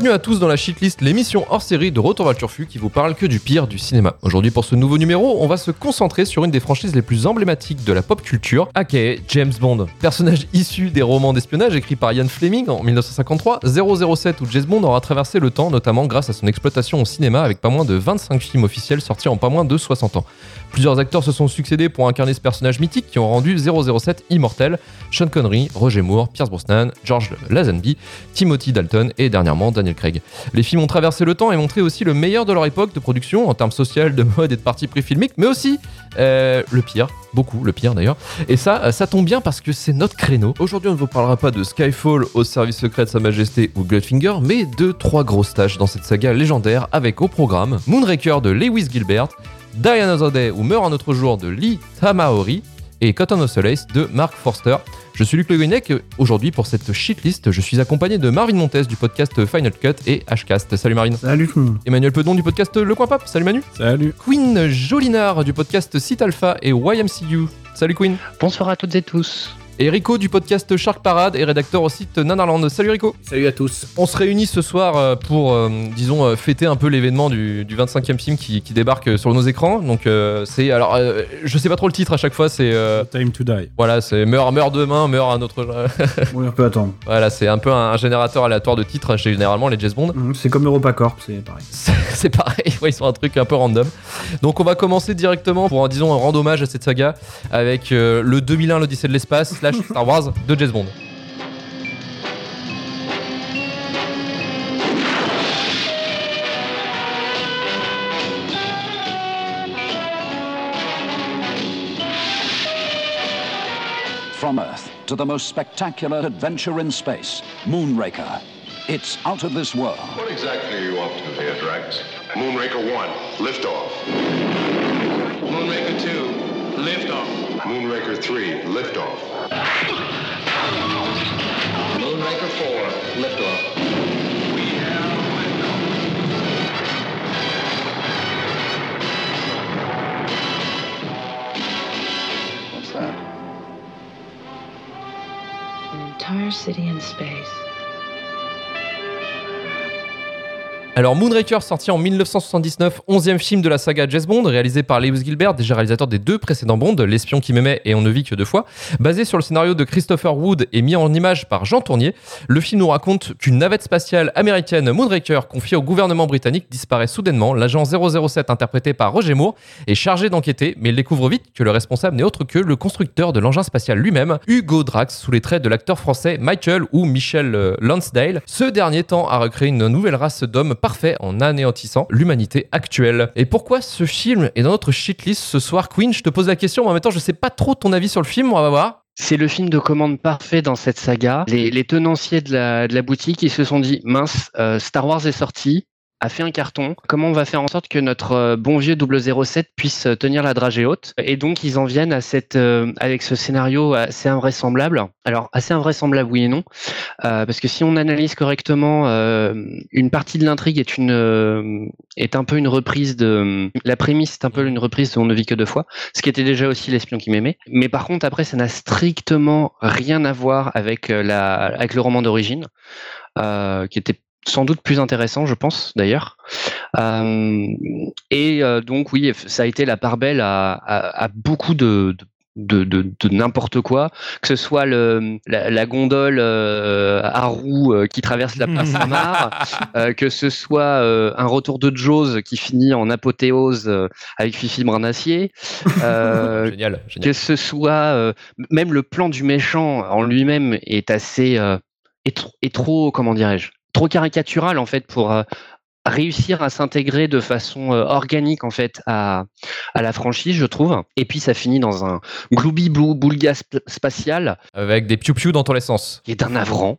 Bienvenue à tous dans la Shitlist, l'émission hors série de Retour vers le Turfu qui vous parle que du pire du cinéma. Aujourd'hui, pour ce nouveau numéro, on va se concentrer sur une des franchises les plus emblématiques de la pop culture, aka James Bond. Personnage issu des romans d'espionnage écrits par Ian Fleming en 1953, 007 ou James Bond aura traversé le temps, notamment grâce à son exploitation au cinéma avec pas moins de 25 films officiels sortis en pas moins de 60 ans. Plusieurs acteurs se sont succédés pour incarner ce personnage mythique qui ont rendu 007 immortel. Sean Connery, Roger Moore, Pierce Brosnan, George Lazenby, Timothy Dalton et dernièrement Daniel Les films ont traversé le temps et montré aussi le meilleur de leur époque de production en termes social, de mode et de parties pris filmiques, mais aussi euh, le pire, beaucoup le pire d'ailleurs. Et ça, ça tombe bien parce que c'est notre créneau. Aujourd'hui, on ne vous parlera pas de Skyfall au service secret de Sa Majesté ou Goldfinger, mais de trois grosses tâches dans cette saga légendaire avec au programme Moonraker de Lewis Gilbert, Die Another Day ou Meurt un autre jour de Lee Tamaori et Cotton of Solace de Mark Forster. Je suis Luc Le Guinec. Aujourd'hui, pour cette shitlist, je suis accompagné de Marvin Montes du podcast Final Cut et Hcast. Salut Marvin. Salut tout le monde. Emmanuel Pedon du podcast Le Coin Pop. Salut Manu. Salut. Queen Jolinard du podcast Site Alpha et YMCU. Salut Queen. Bonsoir à toutes et tous. Et Rico du podcast Shark Parade et rédacteur au site Nanarland. Salut Rico. Salut à tous. On se réunit ce soir euh, pour, euh, disons, euh, fêter un peu l'événement du, du 25e film qui, qui débarque sur nos écrans. Donc euh, c'est, alors, euh, je sais pas trop le titre à chaque fois. C'est, euh, Time to die. voilà, c'est meurt, meurt demain, meurt un autre. Oui, on peut attendre. voilà, c'est un peu un, un générateur aléatoire de titres chez généralement les James Bond. Mhm, C'est comme EuropaCorp, c'est pareil. C'est pareil, ouais, ils sont un truc un peu random. Donc on va commencer directement pour disons, un rendre hommage à cette saga avec euh, le 2001, l'Odyssée de l'espace, slash Star Wars de James Bond. From Earth to the most spectacular adventure in space, Moonraker. It's out of this world. What exactly are you up to here, Drax? Moonraker 1, liftoff. Moonraker 2, liftoff. Moonraker 3, liftoff. Moonraker 4, liftoff. We have What's that? An entire city in space. Alors Moonraker sorti en 1979, 11e film de la saga James Bond, réalisé par Lewis Gilbert, déjà réalisateur des deux précédents Bond, L'espion qui m'aimait et On ne vit que deux fois, basé sur le scénario de Christopher Wood et mis en image par Jean Tournier. Le film nous raconte qu'une navette spatiale américaine Moonraker confiée au gouvernement britannique disparaît soudainement. L'agent 007 interprété par Roger Moore est chargé d'enquêter, mais il découvre vite que le responsable n'est autre que le constructeur de l'engin spatial lui-même, Hugo Drax, sous les traits de l'acteur français Michael ou Michel euh, Lansdale. Ce dernier tend à recréer une nouvelle race d'hommes parfait en anéantissant l'humanité actuelle. Et pourquoi ce film est dans notre shitlist ce soir, Queen? Je te pose la question, mais en même temps, je sais pas trop ton avis sur le film, on va voir. C'est le film de commande parfait dans cette saga. Les, tenanciers de la, de la boutique, ils se sont dit, mince, euh, Star Wars est sorti, a fait un carton. Comment on va faire en sorte que notre euh, bon vieux 007 puisse euh, tenir la dragée haute? Et donc ils en viennent à cette, euh, avec ce scénario assez invraisemblable. Alors assez invraisemblable, oui et non, parce que si on analyse correctement, une partie de l'intrigue est une est un peu une reprise de la prémisse est un peu une reprise de On ne vit que deux fois, ce qui était déjà aussi l'espion qui m'aimait. Mais par contre après ça n'a strictement rien à voir avec la avec le roman d'origine, qui était sans doute plus intéressant, je pense d'ailleurs. Euh, et euh, donc oui, ça a été la part belle à, à, à beaucoup de, de, de, de n'importe quoi, que ce soit le, la, la gondole euh, à roues euh, qui traverse la place Samar, euh, que ce soit un retour de Jaws qui finit en apothéose avec Fifi Branacier, euh, génial, génial. que ce soit même le plan du méchant en lui-même est assez est trop comment dirais-je trop caricatural en fait pour euh, réussir à s'intégrer de façon euh, organique en fait à, à la franchise je trouve et puis ça finit dans un gloubi blou boulga sp- spatial Avec des piou-piou dans tous les sens. qui est d'un navrant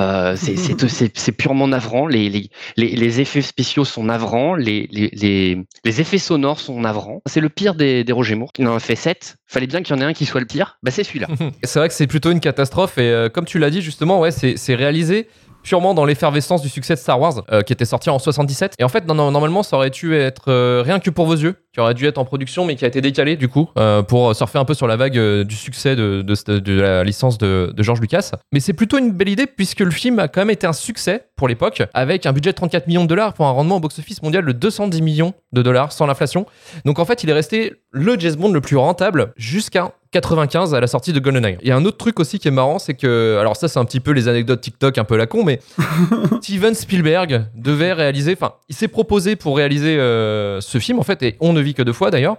euh, c'est- purement navrant. Les, les, les, les effets spéciaux sont navrants. Les, les, les, les effets sonores sont navrants. C'est le pire des, des Roger Moore. Il en a fait 7. Fallait bien qu'il y en ait un qui soit le pire. Bah, c'est celui-là. C'est vrai que c'est plutôt une catastrophe et euh, comme tu l'as dit justement, ouais, c'est c'est réalisé purement dans l'effervescence du succès de Star Wars, euh, qui était sorti en 77. Et en fait, normalement, ça aurait dû être euh, rien que pour vos yeux, qui aurait dû être en production, mais qui a été décalé du coup, euh, pour surfer un peu sur la vague du succès de la licence de, de George Lucas. Mais c'est plutôt une belle idée, puisque le film a quand même été un succès pour l'époque, avec un budget de 34 millions de dollars pour un rendement au box-office mondial de 210 millions de dollars sans l'inflation. Donc en fait, il est resté le James Bond le plus rentable jusqu'à 95 à la sortie de GoldenEye. Il y a un autre truc aussi qui est marrant, c'est que, alors ça c'est un petit peu les anecdotes TikTok un peu la con, mais Steven Spielberg devait réaliser, enfin il s'est proposé pour réaliser euh, ce film en fait, et on ne vit que deux fois d'ailleurs.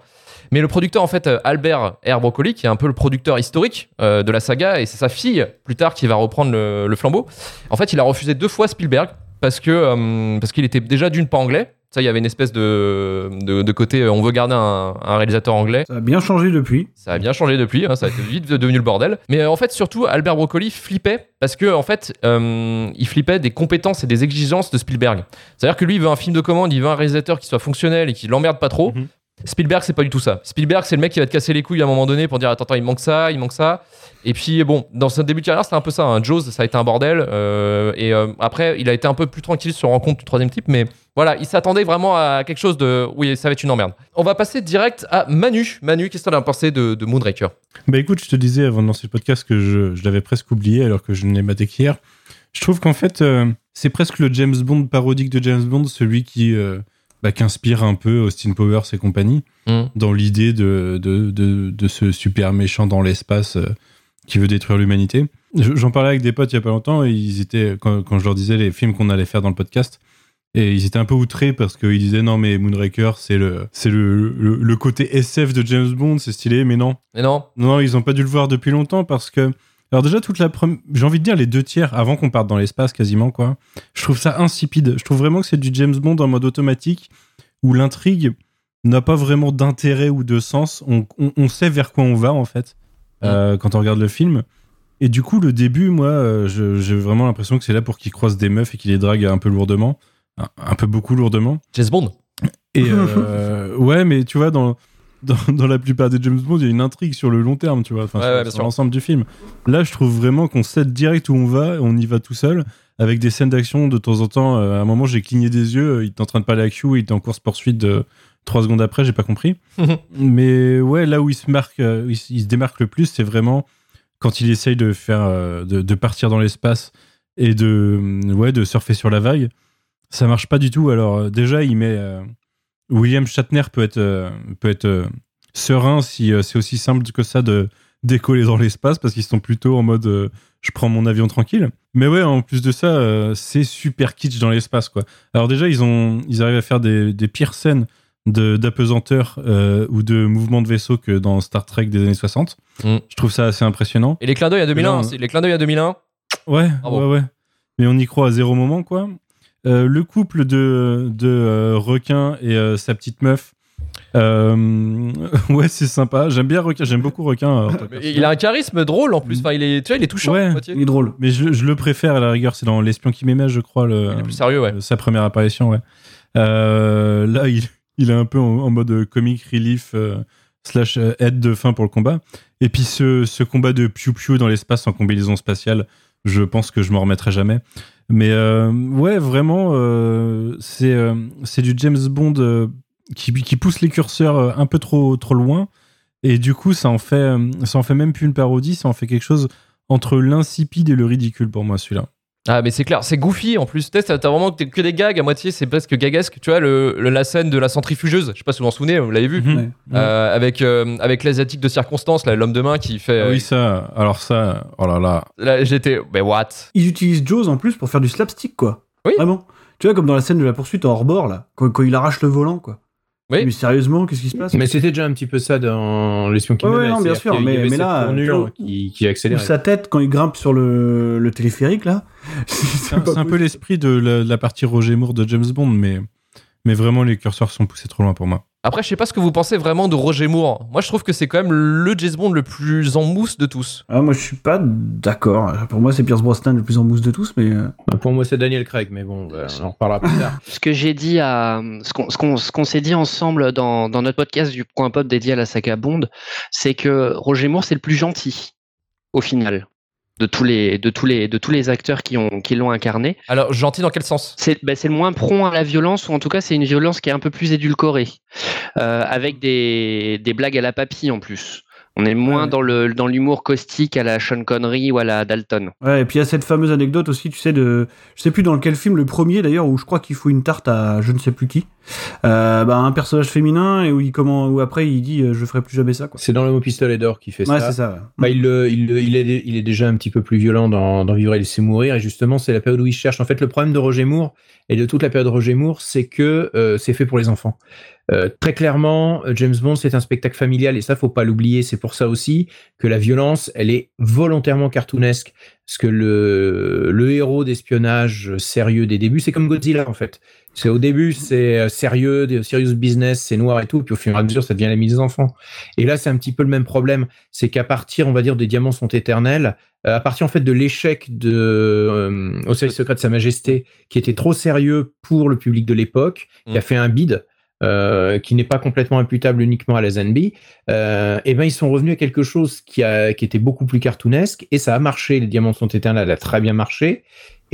Mais le producteur en fait euh, Albert R. Broccoli, qui est un peu le producteur historique euh, de la saga, et c'est sa fille plus tard qui va reprendre le, le flambeau. En fait, il a refusé deux fois Spielberg parce que euh, parce qu'il était déjà d'une pas anglais. Ça, il y avait une espèce de, de, de côté, euh, on veut garder un, un réalisateur anglais. Ça a bien changé depuis. Ça a bien changé depuis, hein, ça a été vite devenu le bordel. Mais euh, en fait, surtout, Albert Broccoli flippait parce que en fait, euh, il flippait des compétences et des exigences de Spielberg. C'est-à-dire que lui, il veut un film de commande, il veut un réalisateur qui soit fonctionnel et qui l'emmerde pas trop. Mhm. Spielberg, c'est pas du tout ça. Spielberg, c'est le mec qui va te casser les couilles à un moment donné pour dire attends, attends, il manque ça, il manque ça. Et puis bon, dans son début de carrière, c'était un peu ça. Hein. Jaws, ça a été un bordel. euh, et euh, après, il a été un peu plus tranquille sur Rencontre du troisième type, mais voilà, il s'attendait vraiment à quelque chose de. Oui, ça va être une emmerde. On va passer direct à Manu. Manu, qu'est-ce que t'en as pensé de, Moonraker? Bah écoute, je te disais avant de lancer le podcast que je, l'avais presque oublié alors que je ne l'ai maté qu'hier. Je trouve qu'en fait, euh, c'est presque le James Bond parodique de James Bond, celui qui, bah, qui inspire un peu Austin Powers et compagnie, Mm. dans l'idée de, de, de, de ce super méchant dans l'espace euh, qui veut détruire l'humanité. Je- J'en parlais avec des potes il y a pas longtemps et ils étaient, quand, quand je leur disais les films qu'on allait faire dans le podcast, et ils étaient un peu outrés parce qu'ils disaient non mais Moonraker c'est le c'est le, le, le côté SF de James Bond c'est stylé mais non Mais non non, ils ont pas dû le voir depuis longtemps parce que. Alors, déjà, toute la première. J'ai envie de dire les deux tiers avant qu'on parte dans l'espace quasiment, quoi. Je trouve ça insipide. Je trouve vraiment que c'est du James Bond en mode automatique où l'intrigue n'a pas vraiment d'intérêt ou de sens. On, on- on sait vers quoi on va, en fait, euh, quand on regarde le film. Et du coup, le début, moi, euh, j'ai vraiment l'impression que c'est là pour qu'il croise des meufs et qu'il les drague un peu lourdement. Un, un peu beaucoup lourdement. James Bond Et euh, ouais, mais tu vois, dans, dans, dans la plupart des James Bond, il y a une intrigue sur le long terme, tu vois, enfin, Ouais, sur, ouais, l'ensemble du film. Là, je trouve vraiment qu'on sait direct où on va, on y va tout seul, avec des scènes d'action de temps en temps. euh, à un moment, j'ai cligné des yeux, euh, il était en train de parler à Q, il était en course-poursuite de trois secondes après, j'ai pas compris. mais ouais, là où il se marque, euh, il, se- démarque le plus, c'est vraiment quand il essaye de faire, de, de partir dans l'espace et de, ouais, de surfer sur la vague. Ça marche pas du tout. Alors, déjà, il met. William Shatner peut être, euh, peut être euh, serein si euh, c'est aussi simple que ça de décoller dans l'espace parce qu'ils sont plutôt en mode euh, je prends mon avion tranquille. Mais ouais, en plus de ça, euh, c'est super kitsch dans l'espace quoi. Alors déjà, ils ont ils arrivent à faire des, des pires scènes d'apesanteur euh, ou de mouvement de vaisseau que dans Star Trek des années 60. Mm. Je trouve ça assez impressionnant. Et les clins d'œil à 2001, Non, hein, c'est- les clins d'œil à 2001. Ouais, Bravo. ouais, ouais. Mais on y croit à zéro moment, quoi. Euh, le couple de, de euh, requin et euh, sa petite meuf. euh, ouais, c'est sympa. J'aime bien requin. J'aime beaucoup requin. euh, Il a un charisme drôle en plus. Enfin, il est, tu vois, il est touchant. Ouais. Il est drôle. Mais je, je le préfère à la rigueur. C'est dans L'espion qui m'aimait, je crois. Le, Il est plus sérieux, ouais. sa première apparition, ouais. Euh, là, il, il est un peu en, en mode comic relief euh, slash euh, aide de fin pour le combat. Et puis ce, ce combat de Piu Piu dans l'espace en combinaison spatiale, je pense que je m'en remettrai jamais. Mais euh, ouais, vraiment, euh, c'est euh, c'est du James Bond qui, pousse les curseurs un peu trop, loin. Et du coup, ça en, fait, ça en fait même plus une parodie, ça en fait quelque chose entre l'insipide et le ridicule pour moi, celui-là. Ah, mais c'est clair, c'est goofy en plus. Tu sais, T'as vraiment que des gags à moitié, c'est presque gagesque. Tu vois, le, le- la scène de la centrifugeuse, je sais pas si vous vous en souvenez, vous l'avez vu, Mhm. Ouais. Euh, avec, euh, avec l'asiatique de circonstance, là, l'homme de main qui fait. Ah euh, oui, ça, alors ça, oh là là. là, J'étais. Mais what? Ils utilisent Jaws en plus pour faire du slapstick, quoi. Oui. Vraiment. Tu vois, comme dans la scène de la poursuite en hors-bord, là, quand, quand il arrache le volant, quoi. Oui. Mais sérieusement, qu'est-ce qui se passe? Mais c'était déjà un petit peu ça dans L'espion qui Ouais, non, bien sûr, mais- là, qui, qui Ou accélérait. sa tête quand il grimpe sur le, le téléphérique, là. C'est un, peu l'esprit de la, de la partie Roger Moore de James Bond, mais, mais vraiment les curseurs sont poussés trop loin pour moi. Après, je sais pas ce que vous pensez vraiment de Roger Moore. Moi, je trouve que c'est quand même le James Bond le plus en mousse de tous. Ah, moi, je suis pas d'accord. Pour moi, c'est Pierce Brosnan le plus en mousse de tous, mais. euh, Bah, Pour moi, c'est Daniel Craig, mais bon, bah, on en reparlera plus tard. Ce que j'ai dit à ce qu'on ce qu'on ce qu'on s'est dit ensemble dans, dans notre podcast du point pop dédié à la saga Bond, c'est que Roger Moore c'est le plus gentil au final de tous les de tous les de tous les acteurs qui ont qui l'ont incarné. Alors, gentil dans quel sens? C'est bah, c'est le moins prompt à la violence ou en tout cas c'est une violence qui est un peu plus édulcorée, euh, avec des des blagues à la papille en plus. On est moins ouais. dans le dans l'humour caustique à la Sean Connery ou à la Dalton. Ouais, et puis il y a cette fameuse anecdote aussi, tu sais, de. Je sais plus dans quel film, le premier d'ailleurs, où je crois qu'il faut une tarte à je ne sais plus qui. Euh, bah, un personnage féminin, et où, il, comment, où après il dit euh, je ferai plus jamais ça, quoi. C'est dans le mot pistolet d'or qui fait Ouais, ça. c'est ça. ouais. Bah, il, le- il, le- il, est, il est déjà un petit peu plus violent dans, dans Vivre et laisser mourir. Et justement, c'est la période où il cherche. En fait, le problème de Roger Moore et de toute la période de Roger Moore, c'est que euh, c'est fait pour les enfants. Euh, très clairement, euh, James Bond, c'est un spectacle familial et ça, faut pas l'oublier. C'est pour ça aussi que la violence, elle est volontairement cartoonesque. Parce que le, le héros d'espionnage sérieux des débuts, c'est comme Godzilla en fait. C'est au début, c'est euh, sérieux, serious business, c'est noir et tout, puis au fur et à mesure, ça devient l'ami des enfants. Et là, c'est un petit peu le même problème, c'est qu'à partir, on va dire, des diamants sont éternels, à partir en fait de l'échec de euh, au service secret de Sa Majesté, qui était trop sérieux pour le public de l'époque, qui a Mm. fait un bid. Euh, qui n'est pas complètement imputable uniquement à la Zenby, euh, et ben ils sont revenus à quelque chose qui, a, qui était beaucoup plus cartoonesque et ça a marché. Les diamants sont éternels a très bien marché.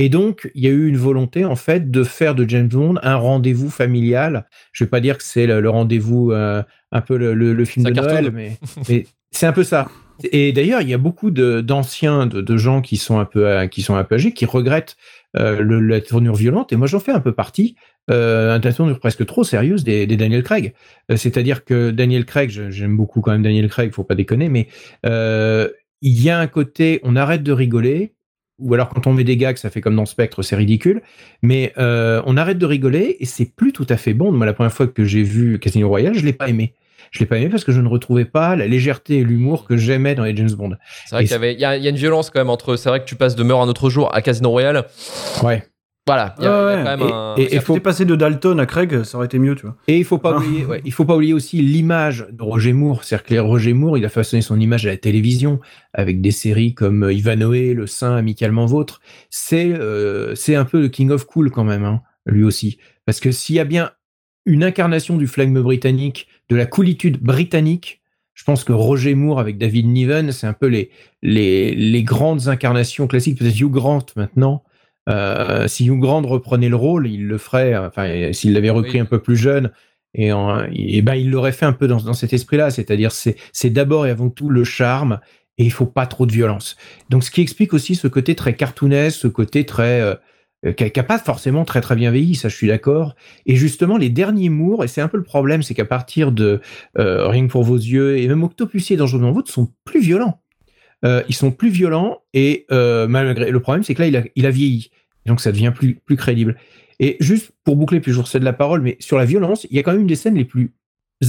Et donc, il y a eu une volonté, en fait, de faire de James Bond un rendez-vous familial. Je vais pas dire que c'est le, le rendez-vous, euh, un peu le, le- le film Ça de cartonne. Noël, mais, mais c'est un peu ça. Et d'ailleurs, il y a beaucoup d'anciens, de, de gens qui sont un peu, qui sont un peu âgés, qui regrettent euh, le- la tournure violente. Et moi, j'en fais un peu partie. Euh, une tournure presque trop sérieuse des, des Daniel Craig. Euh, C'est-à-dire que Daniel Craig, j'aime beaucoup quand même Daniel Craig, faut pas déconner, mais euh, il y a un côté, on arrête de rigoler, ou alors quand on met des gags, ça fait comme dans Spectre, c'est ridicule, mais euh, on arrête de rigoler et c'est plus tout à fait bon. Moi, la première fois que j'ai vu Casino Royale, je l'ai pas aimé. Je l'ai pas aimé parce que je ne retrouvais pas la légèreté et l'humour que j'aimais dans les James Bond. C'est vrai qu'il y, y a une violence quand même entre. C'est vrai que tu passes de Meurt un autre jour à Casino Royale. Ouais. Voilà, il y a, il y a Ouais, quand même et- un. et- Et faut- passer de Dalton à Craig, ça aurait été mieux, tu vois. Et il faut pas Ah. oublier, ouais, il faut pas oublier aussi l'image de Roger Moore. C'est-à-dire que Roger Moore, il a façonné son image à la télévision avec des séries comme Ivanhoe, Le Saint, Amicalement Vôtre. C'est euh, c'est un peu le King of Cool quand même, hein, lui aussi. Parce que s'il y a bien une incarnation du flegme britannique, de la coolitude britannique, je pense que Roger Moore avec David Niven, c'est un peu les, les, les grandes incarnations classiques. Peut-être Hugh Grant maintenant. Euh, si Hugh Grant reprenait le rôle, il le ferait. Enfin, s'il l'avait repris Oui. un peu plus jeune, et, en- et ben il l'aurait fait un peu dans, dans cet esprit-là. C'est-à-dire, c'est c'est d'abord et avant tout le charme, et il faut pas trop de violence. Donc, ce qui explique aussi ce côté très cartoonesque, ce côté très euh, euh, qui n'a pas forcément très très bien vieilli, ça je suis d'accord. Et justement, les derniers Moore, et c'est un peu le problème, c'est qu'à partir de euh, que pour vos yeux, et même Octopussy et Dangereusement Vôtre sont plus violents. Euh, ils sont plus violents, et euh, malgré le problème, c'est que là, il a, il a vieilli. Donc ça devient plus, plus crédible. Et juste pour boucler, puis je vous recède la parole, mais sur la violence, il y a quand même une des scènes les plus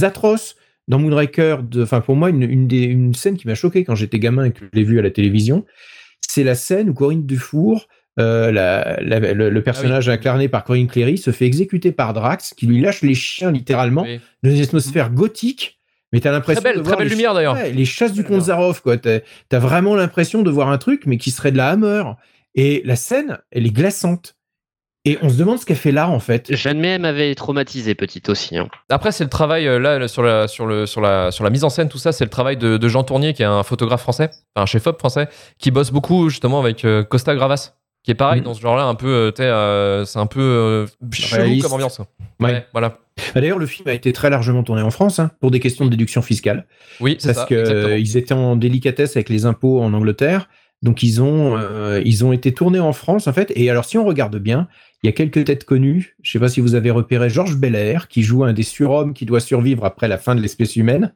atroces dans Moonraker. Enfin, pour moi, une, une, des, une scène qui m'a choqué quand j'étais gamin et que je l'ai vue à la télévision, c'est la scène où Corinne Dufour, euh, la- la- le, le personnage incarné par Corinne Cléry, se fait exécuter par Drax, qui lui lâche les chiens littéralement Oui. dans une atmosphère gothique. Mais t'as l'impression Très belle- de très voir belle les- lumière, d'ailleurs. Ouais, les chasses du Zaroff, quoi. T'as as vraiment l'impression de voir un truc, mais qui serait de la Hammer. Et la scène, elle est glaçante. Et on se demande ce qu'elle fait là, en fait. Jeanne May m'avait traumatisé petite aussi. hein. Après, c'est le travail, euh, là, sur la, sur, le, sur, la, sur la mise en scène, tout ça, c'est le travail de, de Jean Tournier, qui est un photographe français, un chef-op français, qui bosse beaucoup, justement, avec euh, Costa Gravas, qui est pareil, Mhm. dans ce genre-là, un peu, euh, euh, c'est un peu euh, chelou Réaliste. comme ambiance. Ouais. voilà. Bah, D'ailleurs, le film a été très largement tourné en France, hein, pour des questions de déduction fiscale. Oui, c'est Parce ça, que exactement. euh, ils étaient en délicatesse avec les impôts en Angleterre. Donc, ils ont, euh, ils ont été tournés en France, en fait. Et alors, si on regarde bien, il y a quelques têtes connues. Je sais pas si vous avez repéré Georges Belair, qui joue un des surhommes qui doit survivre après la fin de l'espèce humaine.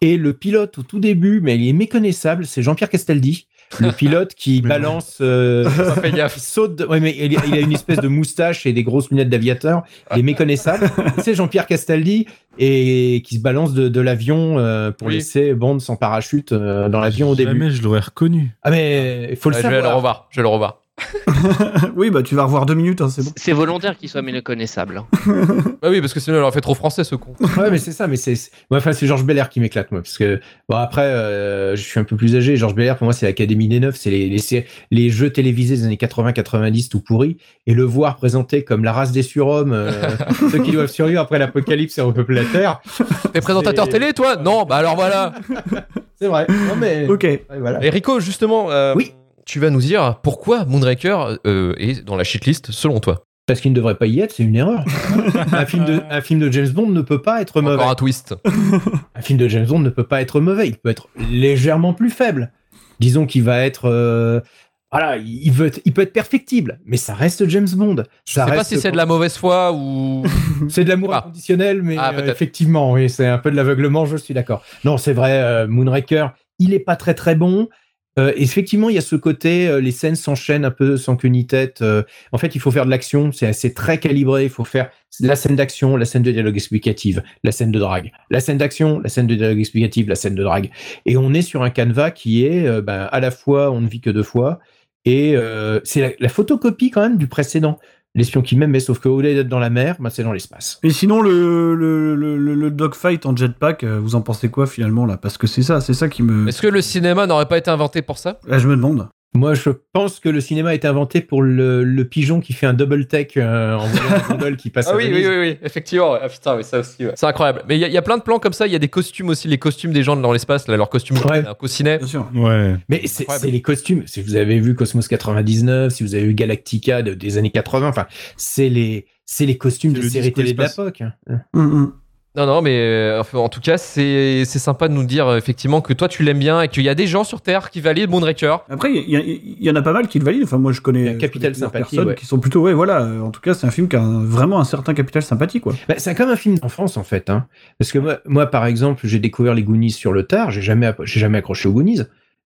Et le pilote au tout début, mais il est méconnaissable, c'est Jean-Pierre Castaldi. Le pilote qui balance, euh, il saute. de- Ouais, mais il, il a une espèce de moustache et des grosses lunettes d'aviateur. Il est méconnaissable. c'est Jean-Pierre Castaldi et qui se balance de, de l'avion euh, pour Oui. laisser Bond sans parachute euh, dans l'avion au début. Jamais je l'aurais reconnu. Ah mais il faut le Ouais, je vais le savoir. revoir, je vais le revoir. oui, bah tu vas revoir deux minutes, hein, c'est bon. C'est volontaire qu'il soit méconnaissable. hein. Bah oui, parce que sinon, il aurait fait trop français, ce con. Ouais, mais c'est ça. Mais c'est, moi, enfin, c'est Georges Belair qui m'éclate, moi, parce que bon après, euh, je suis un peu plus âgé. Georges Belair, pour moi, c'est l'Académie des Neufs, c'est les, les, les jeux télévisés des années 80-90 tout pourris, et le voir présenté comme la race des surhommes, euh, ceux qui doivent survivre après l'apocalypse et repeupler la Terre. T'es présentateur télé, toi? Non, bah alors voilà. C'est vrai. Non mais. Ok. Ouais, voilà. Et Rico, justement, euh, Oui. Tu vas nous dire pourquoi Moonraker euh, est dans la shitlist selon toi. Parce qu'il ne devrait pas y être, c'est une erreur. un, film de, un film de James Bond ne peut pas être mauvais. Encore un twist. Un film de James Bond ne peut pas être mauvais. Il peut être légèrement plus faible. Disons qu'il va être. euh, voilà, il, veut être- il peut être perfectible, mais ça reste James Bond. Je Ça sais pas si c'est de la mauvaise foi ou. C'est de l'amour Ah. inconditionnel, mais Ah, euh, effectivement, oui, c'est un peu de l'aveuglement, je suis d'accord. Non, c'est vrai, euh, Moonraker, il est pas très très bon. Euh, effectivement, il y a ce côté, euh, les scènes s'enchaînent un peu sans queue ni tête. euh, en fait, il faut faire de l'action, c'est c'est très calibré. Il faut faire la scène d'action, la scène de dialogue explicative, la scène de drague, la scène d'action, la scène de dialogue explicative, la scène de drague. Et on est sur un canevas qui est ben, à la fois, on ne vit que deux fois, et c'est la photocopie quand même du précédent. L'espion qui m'aime, mais sauf qu'au lieu d'être dans la mer, ben, c'est dans l'espace. Et sinon, le, le, le, le- dogfight en jetpack, euh, vous en pensez quoi finalement là? Parce que c'est ça, c'est ça qui me. Est-ce que le cinéma n'aurait pas été inventé pour ça? Là, je me demande. Moi, je pense que le cinéma a été inventé pour le, le pigeon qui fait un double take euh, en gondole qui passe Ah à oui, Venise. oui, oui, oui, effectivement. Ah putain, oui, ça aussi. ouais. C'est incroyable. Mais il y, a- il y a plein de plans comme ça. Il y a des costumes aussi, les costumes des gens dans l'espace, là, leurs costumes Ouais. un au ciné. Bien sûr. Ouais. Mais c'est les costumes. Si vous avez vu Cosmos 99, si vous avez vu Galactica de- des années 80, enfin, c'est les, c'est les costumes C'est de le séries télé de l'époque. hein. Hum, hum. Non, non, mais euh, enfin, en tout cas, c'est c'est sympa de nous dire euh, effectivement que toi tu l'aimes bien et qu'il y a des gens sur Terre qui valident Moonraker. Après, il y, y en a pas mal qui le valident. Enfin, moi, je connais. Je capital connais sympathie, personnes ouais. Qui sont plutôt, ouais, voilà. En tout cas, c'est un film qui a un- vraiment un certain capital sympathie, quoi. Bah, c'est comme un film d'enfance en fait, hein. Parce que moi, moi, par exemple, j'ai découvert les Goonies sur le tard. J'ai jamais, jamais accroché aux Goonies.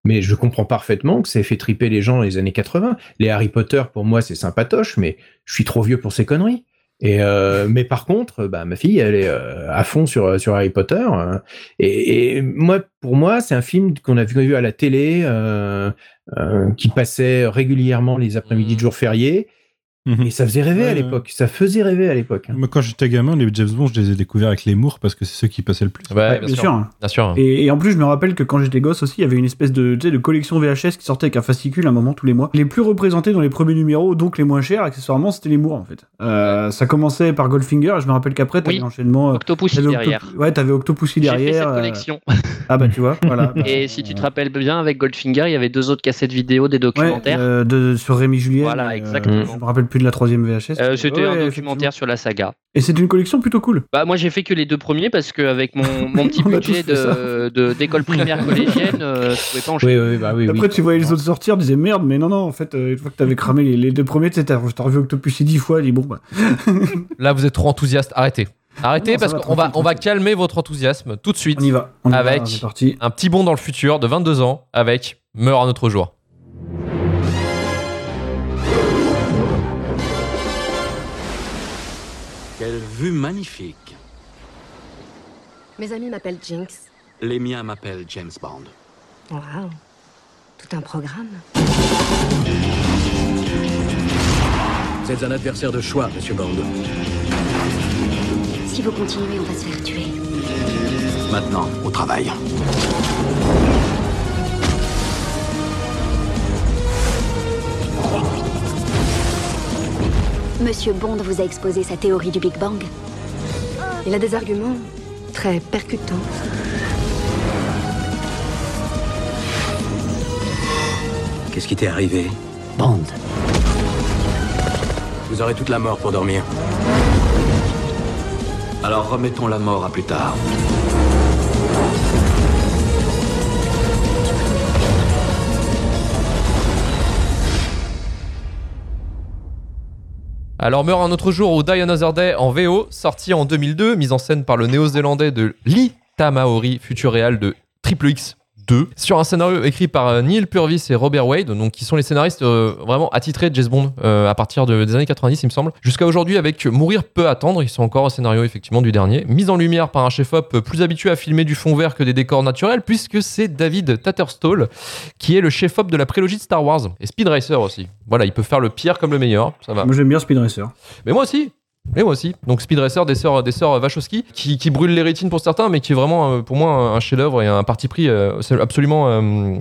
Mais je comprends parfaitement que ça ait fait triper les gens dans les années 80. Les Harry Potter, pour moi, c'est sympatoche, mais je suis trop vieux pour ces conneries. Et euh, mais par contre, bah, ma fille, elle est euh, à fond sur, sur Harry Potter. euh, et, et moi, pour moi, c'est un film qu'on a vu à la télé, euh, euh, qui passait régulièrement les après-midi de jours fériés. Mhm. Et ça faisait rêver Ouais, à ouais. l'époque. Ça faisait rêver à l'époque. hein. Moi, quand j'étais gamin, les James Bond, je les ai découverts avec les Mours parce que c'est ceux qui passaient le plus. Ouais, bien sûr. Bien sûr. Et, et en plus, je me rappelle que quand j'étais gosse aussi, il y avait une espèce de, collection VHS qui sortait avec un fascicule à un moment tous les mois. Les plus représentés dans les premiers numéros, donc les moins chers, accessoirement, c'était les Moors en fait. Euh, ça commençait par Goldfinger, et je me rappelle qu'après, t'avais Oui. l'enchaînement. euh, Octopussy t'avais derrière. Octop- Ouais, t'avais Octopussy J'ai fait derrière. cette euh, collection. Ah bah tu vois, voilà. Et si tu te rappelles bien, avec Goldfinger, il y avait deux autres cassettes vidéo, des Ouais, documentaires. euh, de, sur Rémi Julien. Voilà, euh, exactement. je me rappelle plus de la troisième VHS. Euh, C'était Ouais, un documentaire sur la saga. Et c'était une collection plutôt cool. Bah moi j'ai fait que les deux premiers parce qu'avec mon, mon petit budget de d'école primaire collégienne, euh, je pouvais pas en Oui, oui, bah oui. Après, oui. tu voyais les autres sortir, tu disais merde, mais non, non, en fait, euh, une fois que t'avais cramé les, les deux premiers, tu t'as t'as revu Octopussy dix fois, dis bon, bah. Là, vous êtes trop enthousiaste. Arrêtez. Arrêtez Non, parce qu'on va, on va calmer votre enthousiasme tout de suite. On y va. On y va, Avec- on est parti. Un petit bond dans le futur de 22 ans avec Meurt un autre jour. Vue magnifique. Mes amis m'appellent Jinx. Les miens m'appellent James Bond. Waouh. Tout un programme. Vous êtes un adversaire de choix, Monsieur Bond. Si vous continuez, on va se faire tuer. Maintenant, au travail. Monsieur Bond vous a exposé sa théorie du Big Bang. Il a des arguments très percutants. Qu'est-ce qui t'est arrivé? Bond. Vous aurez toute la mort pour dormir. Alors remettons la mort à plus tard. Alors meurt un autre jour ou Die Another Day en VO, sorti en 2002, mise en scène par le néo-zélandais de Lee Tamaori, futur réal de Triple X 2, sur un scénario écrit par euh, Neil Purvis et Robert Wade, donc qui sont les scénaristes euh, vraiment attitrés de James Bond euh, à partir de- des années 90, il me semble, jusqu'à aujourd'hui avec Mourir peut attendre, ils sont encore au scénario effectivement du dernier, mise en lumière par un chef-op plus habitué à filmer du fond vert que des décors naturels, puisque c'est David Tatterstall qui est le chef-op de la prélogie de Star Wars et Speed Racer aussi. Voilà, il peut faire le pire comme le meilleur, ça va. Moi, j'aime bien Speed Racer. Mais moi aussi. Mais moi aussi. Donc Speed Racer des sœurs, des sœurs Wachowski, qui, qui brûle les rétines pour certains, mais qui est vraiment euh, pour moi un chef-d'œuvre et un parti pris euh, absolument euh,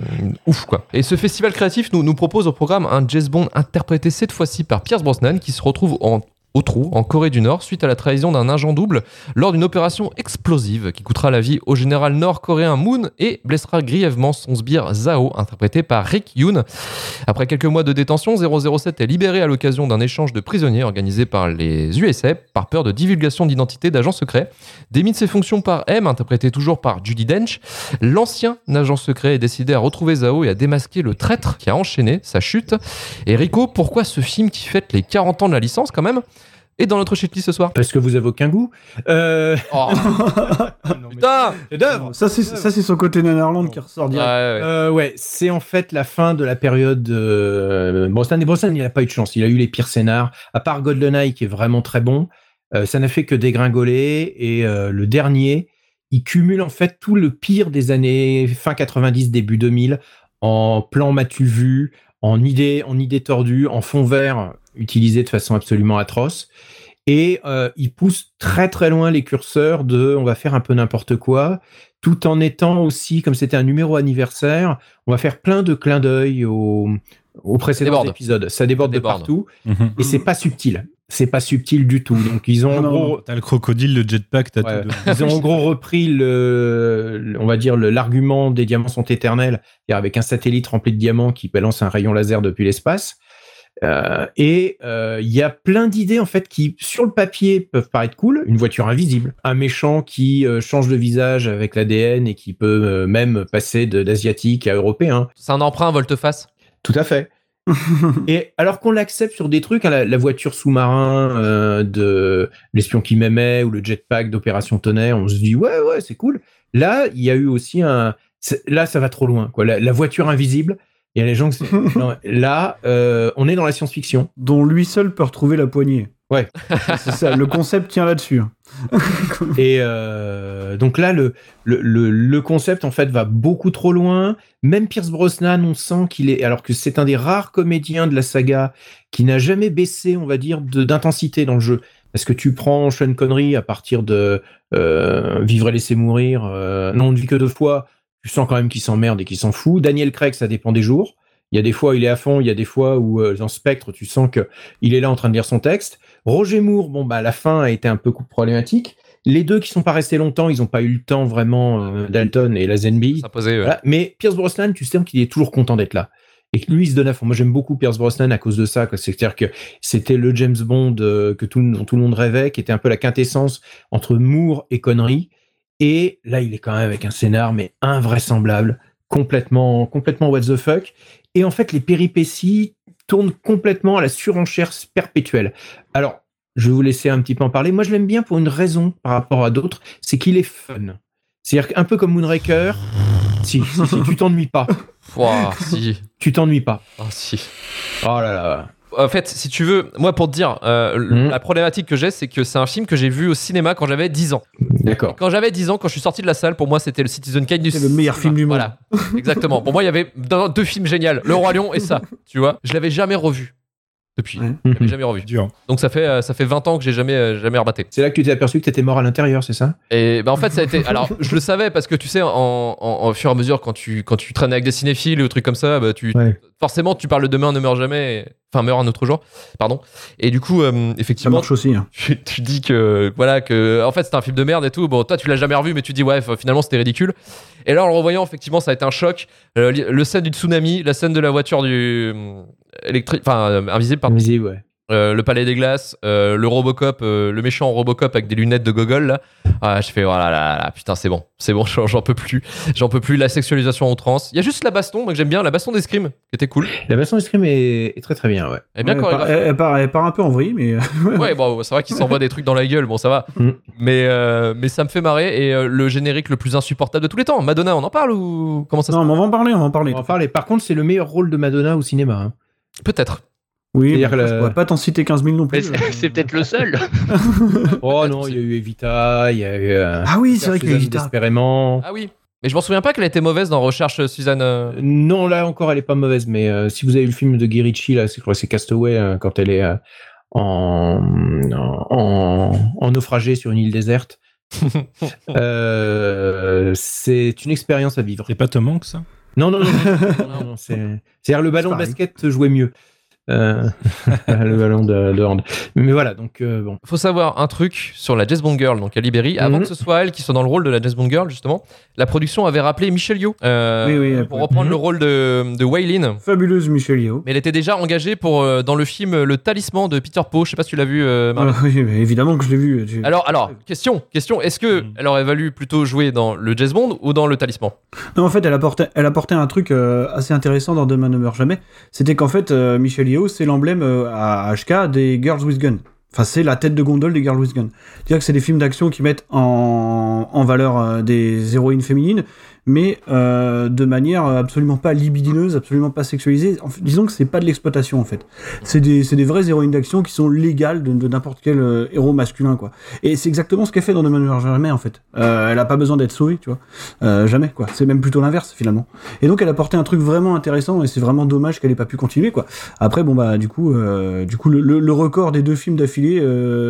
ouf quoi. Et ce festival créatif nous, nous propose au programme un James Bond interprété cette fois-ci par Pierce Brosnan, qui se retrouve en au trou, en Corée du Nord, suite à la trahison d'un agent double lors d'une opération explosive qui coûtera la vie au général nord-coréen Moon et blessera grièvement son sbire Zhao, interprété par Rick Yoon. Après quelques mois de détention, 007 est libéré à l'occasion d'un échange de prisonniers organisé par les USA par peur de divulgation d'identité d'agents secrets. Démis de ses fonctions par M, interprété toujours par Judy Dench, l'ancien agent secret est décidé à retrouver Zhao et à démasquer le traître qui a enchaîné sa chute. Et Rico, pourquoi ce film qui fête les 40 ans de la licence quand même? Est dans notre shitlist ce soir Parce que vous avez aucun goût. Euh... Oh. Putain d'œuvre. Ça, c'est ça, c'est son côté Nanarland qui ressort direct. ouais. Euh, ouais, c'est en fait la fin de la période euh, Brosnan. Et Brosnan, il n'a pas eu de chance. Il a eu les pires scénars. À part GoldenEye, qui est vraiment très bon, euh, ça n'a fait que dégringoler. Et euh, le dernier, il cumule en fait tout le pire des années fin 90, début 2000, en plan matu vu, en idées, en idées tordues, en fond vert utilisé de façon absolument atroce. Et euh, il pousse très très loin les curseurs de on va faire un peu n'importe quoi, tout en étant aussi, comme c'était un numéro anniversaire, on va faire plein de clins d'œil précédents déborde. épisodes. Ça déborde, Ça déborde. de partout Mhm. et c'est pas subtil. C'est pas subtil du tout. Donc ils ont en Non, gros, T'as le crocodile, le jetpack, t'as Ouais. tout. ils ont en gros repris le, le- on va dire le- l'argument des diamants sont éternels, avec un satellite rempli de diamants qui balance un rayon laser depuis l'espace. Euh, et euh, il y a plein d'idées en fait qui, sur le papier, peuvent paraître cool. Une voiture invisible, un méchant qui euh, change de visage avec l'ADN et qui peut euh, même passer de- d'asiatique à européen. C'est un emprunt volte-face. Tout à fait. Et alors qu'on l'accepte sur des trucs, hein, la, la voiture sous-marin euh, de l'espion qui m'aimait ou le jetpack d'Opération Tonnerre, on se dit ouais ouais c'est cool. Là il y a eu aussi un, là ça va trop loin quoi. La, la voiture invisible, il y a les gens qui non, là euh, on est dans la science-fiction. Dont lui seul peut retrouver la poignée. Ouais. c'est ça. Le concept tient là-dessus. Et euh, donc là, le, le, le, le concept, en fait, va beaucoup trop loin. Même Pierce Brosnan, on sent qu'il est... Alors que c'est un des rares comédiens de la saga qui n'a jamais baissé, on va dire, d'intensité dans le jeu. Parce que tu prends Sean Connery à partir de euh, Vivre et laisser mourir, Non, on ne vit que deux fois, tu sens quand même qu'il s'emmerde et qu'il s'en fout. Daniel Craig, ça dépend des jours. Il y a des fois, il est à fond. Il y a des fois où, euh, dans Spectre, tu sens que il est là en train de lire son texte. Roger Moore, bon, bah, la fin a été un peu problématique. Les deux qui sont pas restés longtemps, ils n'ont pas eu le temps vraiment, euh, Dalton et Lazenby. S'imposer, ouais. Voilà. Mais Pierce Brosnan, tu sais qu'il est toujours content d'être là. Et que lui, il se donne à fond. Moi, j'aime beaucoup Pierce Brosnan à cause de ça. C'est-à-dire que c'était le James Bond euh, que tout, dont tout le monde rêvait, qui était un peu la quintessence entre Moore et Connery. Et là, il est quand même avec un scénar, mais invraisemblable, complètement, complètement what the fuck. Et en fait, les péripéties tournent complètement à la surenchère perpétuelle. Alors, je vais vous laisser un petit peu en parler. Moi, je l'aime bien pour une raison par rapport à d'autres, c'est qu'il est fun. C'est-à-dire qu'un peu comme Moonraker, si, si, si, tu t'ennuies pas. Si. Tu t'ennuies pas. Oh, si. Oh là là. En fait, si tu veux, moi pour te dire, euh, Mhm. la problématique que j'ai, c'est que c'est un film que j'ai vu au cinéma quand j'avais 10 ans. D'accord. Quand j'avais 10 ans, quand je suis sorti de la salle, pour moi c'était le Citizen Kane du C'est le meilleur film du monde. Voilà, exactement. Pour moi, il y avait deux deux films géniaux, Le Roi Lion et ça, tu vois. Je l'avais jamais revu depuis. Ouais. Je l'avais jamais revu. Dur. Donc ça fait, euh, ça fait 20 ans que j'ai jamais, euh, jamais rebatté. C'est là que tu t'es aperçu que t'étais mort à l'intérieur, c'est ça? Et ben en fait, ça a été. Alors, je le savais parce que tu sais, en, en, en fur et à mesure, quand tu, quand tu traînes avec des cinéphiles ou des trucs comme ça, bah, tu, Ouais. forcément, tu parles de demain ne meurt jamais. Enfin, meurt un autre jour, pardon. Et du coup, euh, Ça effectivement, marche aussi. hein. tu, tu dis que voilà que en fait c'était un film de merde et tout bon toi tu l'as jamais revu mais tu dis ouais finalement c'était ridicule et là en le revoyant effectivement ça a été un choc Euh, le scène du tsunami la scène de la voiture du électrique enfin euh, invisible pardon Invisible, ouais. Euh, le palais des glaces euh, le Robocop euh, le méchant Robocop avec des lunettes de gogol là ah, je fais voilà là, là, putain c'est bon c'est bon j'en peux plus j'en peux plus la sexualisation à outrance il y a juste la baston moi que j'aime bien la baston d'escrime qui était cool La baston d'escrime est, est très très bien, ouais. elle est bien Ouais, elle, part, elle part- elle part un peu en vrille, mais. Ouais, bon, c'est vrai qu'il s'envoie des trucs dans la gueule, bon, ça va. Mm. Mais, euh, mais ça me fait marrer. Et euh, le générique le plus insupportable de tous les temps, Madonna, on en parle ou comment ça se non, mais on va en parler, on va en parler. On va en parler. Par contre, c'est le meilleur rôle de Madonna au cinéma. hein. Peut-être. Oui, mais que je la- pourrais pas t'en citer 15 000 non plus. c'est c'est peut-être le seul. Oh non, il y a eu Evita, il y a eu. euh, Ah oui, c'est vrai qu'il y a Suzanne Evita. Despérément. Ah oui. Mais je m'en souviens pas qu'elle était mauvaise dans Recherche Suzanne. euh, Non, là encore, elle est pas mauvaise, mais euh, si vous avez vu le film de Guy Ritchie, là, c'est Castaway, euh, quand elle est euh, en, en, en naufragé sur une île déserte. Euh, c'est une expérience à vivre. C'est pas Tom Hanks, ça? Non, non, non, non, non, non, c'est- c'est-à-dire le ballon basket jouait mieux. Euh, le ballon de, de hand. Mais voilà, donc euh, bon. Faut savoir un truc sur la Jazz Bond Girl, donc à Libéry. Avant Mhm. que ce soit elle qui soit dans le rôle de la Jazz Bond Girl, justement, la production avait rappelé Michelle Yeoh euh, Oui, oui, pour reprendre Mhm. le rôle de, de Waylin. Fabuleuse Michelle Yeoh. Mais elle était déjà engagée pour, euh, dans le film Le Talisman de Peter Poe. Je sais pas si tu l'as vu, euh, Marvin. Ah, oui, mais évidemment que je l'ai vu. Alors, alors, question, question. Est-ce que Mhm. elle aurait valu plutôt jouer dans le Jazz Bond ou dans le Talisman? Non, en fait, elle apportait, elle apportait un truc euh, assez intéressant dans Demain ne meurt jamais. C'était qu'en fait, euh, Michelle C'est l'emblème euh, à HK des Girls with Gun. Enfin, c'est la tête de gondole des Girls with Gun. C'est-à-dire que c'est des films d'action qui mettent en, en valeur euh, des héroïnes féminines, mais euh, de manière absolument pas libidineuse, absolument pas sexualisée. En fait, disons que c'est pas de l'exploitation en fait. C'est des, des vraies héroïnes d'action qui sont légales de, de n'importe quel euh, héros masculin quoi. Et c'est exactement ce qu'elle fait dans ne meurt jamais en fait. Euh, elle a pas besoin d'être sauvée, tu vois. Jamais quoi. C'est même plutôt l'inverse finalement. Et donc elle a porté un truc vraiment intéressant et c'est vraiment dommage qu'elle ait pas pu continuer quoi. Après bon bah du coup du coup le, le- le record des deux films d'affilée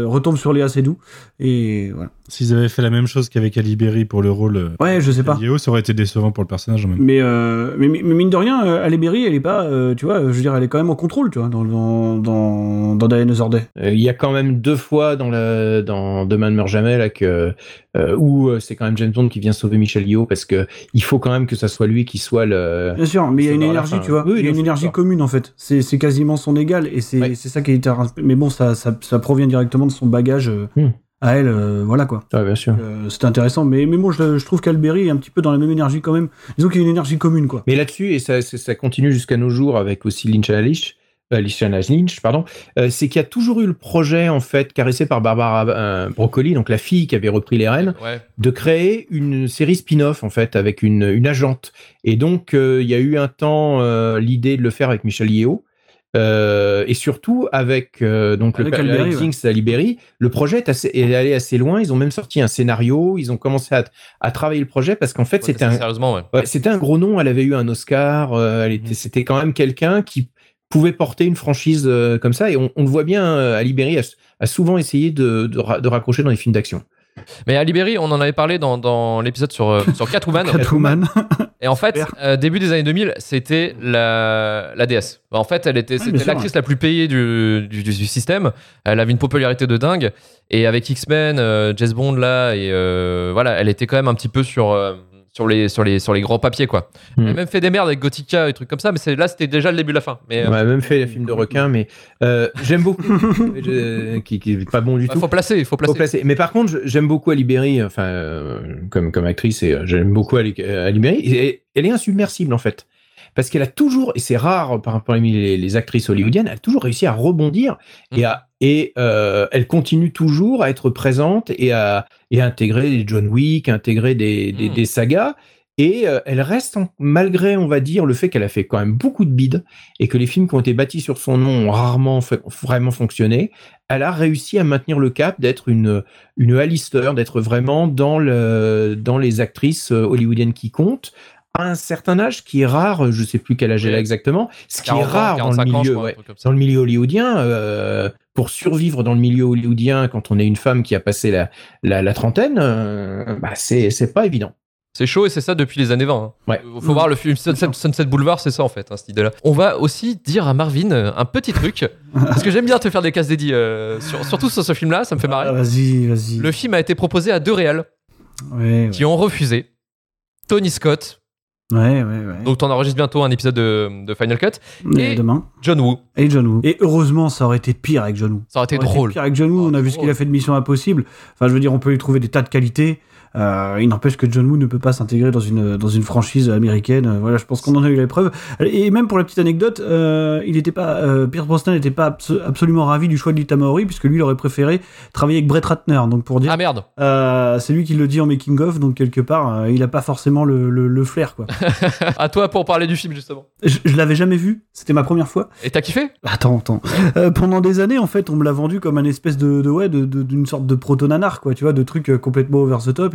retombe sur Léa Seydoux et voilà. S'ils avaient fait la même chose qu'avec Ali Berry pour le rôle Ouais je sais pas. Ça aurait été décevant pour le personnage en même temps. Mais, euh, mais, mais mine de rien, euh, Halle Berry, elle est pas, euh, tu vois, je veux dire, elle est quand même en contrôle, tu vois, dans, dans, dans, dans Dinosaur Day. Euh, Il y a quand même deux fois dans, le, dans Demain ne meurt jamais là, que, euh, où c'est quand même James Bond qui vient sauver Michel Yeoh parce que il faut quand même que ça soit lui qui soit le. Bien sûr, mais il y a une la énergie, fin. tu vois. Oui, il y a une énergie commune, en fait. C'est c'est quasiment son égal, et c'est Ouais. c'est ça qui est Mais bon, ça, ça, ça provient directement de son bagage euh, Hmm. À elle, euh, voilà quoi. Ah, bien sûr. Euh, c'est intéressant, mais, mais moi, je, je trouve qu'Alberry est un petit peu dans la même énergie quand même. Disons qu'il y a une énergie commune, quoi. Mais là-dessus, et ça, ça, continue jusqu'à nos jours avec aussi Lynch à Lynch, euh, Lynch, pardon, euh, c'est qu'il y a toujours eu le projet, en fait, caressé par Barbara euh, Broccoli, donc la fille qui avait repris les rênes, Ouais. de créer une série spin-off, en fait, avec une, une agente. Et donc, euh, il y a eu un temps euh, l'idée de le faire avec Michel Yeo. Euh, et surtout avec euh, donc Avec le Alberi, avec ouais. Jinx à Libéry, le projet est, assez, est allé assez loin. Ils ont même sorti un scénario, ils ont commencé à, à travailler le projet parce qu'en fait Ouais, c'était un, Sérieusement, ouais. Ouais, c'était un gros nom, elle avait eu un Oscar, euh, elle était, c'était quand même quelqu'un qui pouvait porter une franchise euh, comme ça, et on, on le voit bien, euh, Ali Berry a, a souvent essayé de, de, ra- de raccrocher dans les films d'action. Mais Ali Berry, on en avait parlé dans, dans l'épisode sur, euh, sur Catwoman. Catwoman. Et en fait, euh, début des années 2000, c'était la, la DS. En fait, elle était, c'était sûr, l'actrice la plus payée du, du, du système. Elle avait une popularité de dingue. Et avec X-Men, euh, Jess Bond là, et euh, voilà, elle était quand même un petit peu sur, sur, les, sur, les, sur les grands papiers, quoi. Elle a même fait des merdes avec Gothica et trucs comme ça, mais c'est, là, c'était déjà le début de la fin. Mais On euh, a même fait le film de requin, mais euh, j'aime beaucoup, euh, qui, qui est pas bon du bah, tout. faut placer, il faut placer. Faut placer. Mais par contre, j'aime beaucoup Ali Berry, enfin, euh, comme, comme actrice, et euh, j'aime beaucoup Ali, euh, Ali Berry. Et elle est insubmersible, en fait. Parce qu'elle a toujours, et c'est rare par rapport parmi les, les actrices hollywoodiennes, elle a toujours réussi à rebondir et, à, et euh, elle continue toujours à être présente et à, et à intégrer des John Wick, à intégrer des, des, Mm. des sagas. Et euh, elle reste, en- malgré, on va dire, le fait qu'elle a fait quand même beaucoup de bides et que les films qui ont été bâtis sur son nom ont rarement fait- vraiment fonctionné, elle a réussi à maintenir le cap d'être une, une Alistair, d'être vraiment dans, le, dans les actrices euh, hollywoodiennes qui comptent, à un certain âge qui est rare, je sais plus quel âge elle a exactement, ce qui 40 est ans, rare dans le 45 ans, je milieu, ouais. dans le milieu hollywoodien. euh, pour survivre dans le milieu hollywoodien, quand on est une femme qui a passé la, la, la trentaine, euh, bah c'est c'est pas évident. C'est chaud et c'est ça depuis les années 20. hein. Ouais. Faut voir le film Sunset, Sunset Boulevard, c'est ça en fait, hein, cette idée-là. On va aussi dire à Marvin euh, un petit truc, parce que j'aime bien te faire des cases dédiées, euh, sur- surtout sur ce film-là, ça me fait Ah, marrer. vas-y, vas-y. Le film a été proposé à deux réals Ouais, ouais. qui ont refusé. Tony Scott, Ouais, ouais, ouais. donc on enregistre bientôt un épisode de, de Final Cut, Et et- demain. John Woo. Et John Woo. Et heureusement, ça aurait été pire avec John Woo. Ça aurait été Ça aurait drôle. pire avec John Woo, Oh, on a vu ce qu'il a fait de Mission Impossible. Enfin, je veux dire, on peut lui trouver des tas de qualités. Euh, il n'empêche que John Woo ne peut pas s'intégrer dans une, dans une franchise américaine. Euh, Voilà, je pense qu'on en a eu la preuve. Et même pour la petite anecdote, euh, il était pas, euh, Pierce Brosnan n'était pas abso- absolument ravi du choix de Lita Maori, puisque lui, il aurait préféré travailler avec Brett Ratner. Donc, pour dire, Ah merde. c'est lui qui le dit en making of, donc quelque part, il a pas forcément le, le, le flair, quoi. à toi pour parler du film justement. je je l'avais jamais vu, c'était ma première fois. Et t'as kiffé? Attends, attends. Euh, pendant des années, en fait, on me l'a vendu comme un espèce de, de ouais, de- de- d'une sorte de proto-nanar, quoi, tu vois, de trucs euh, complètement over the top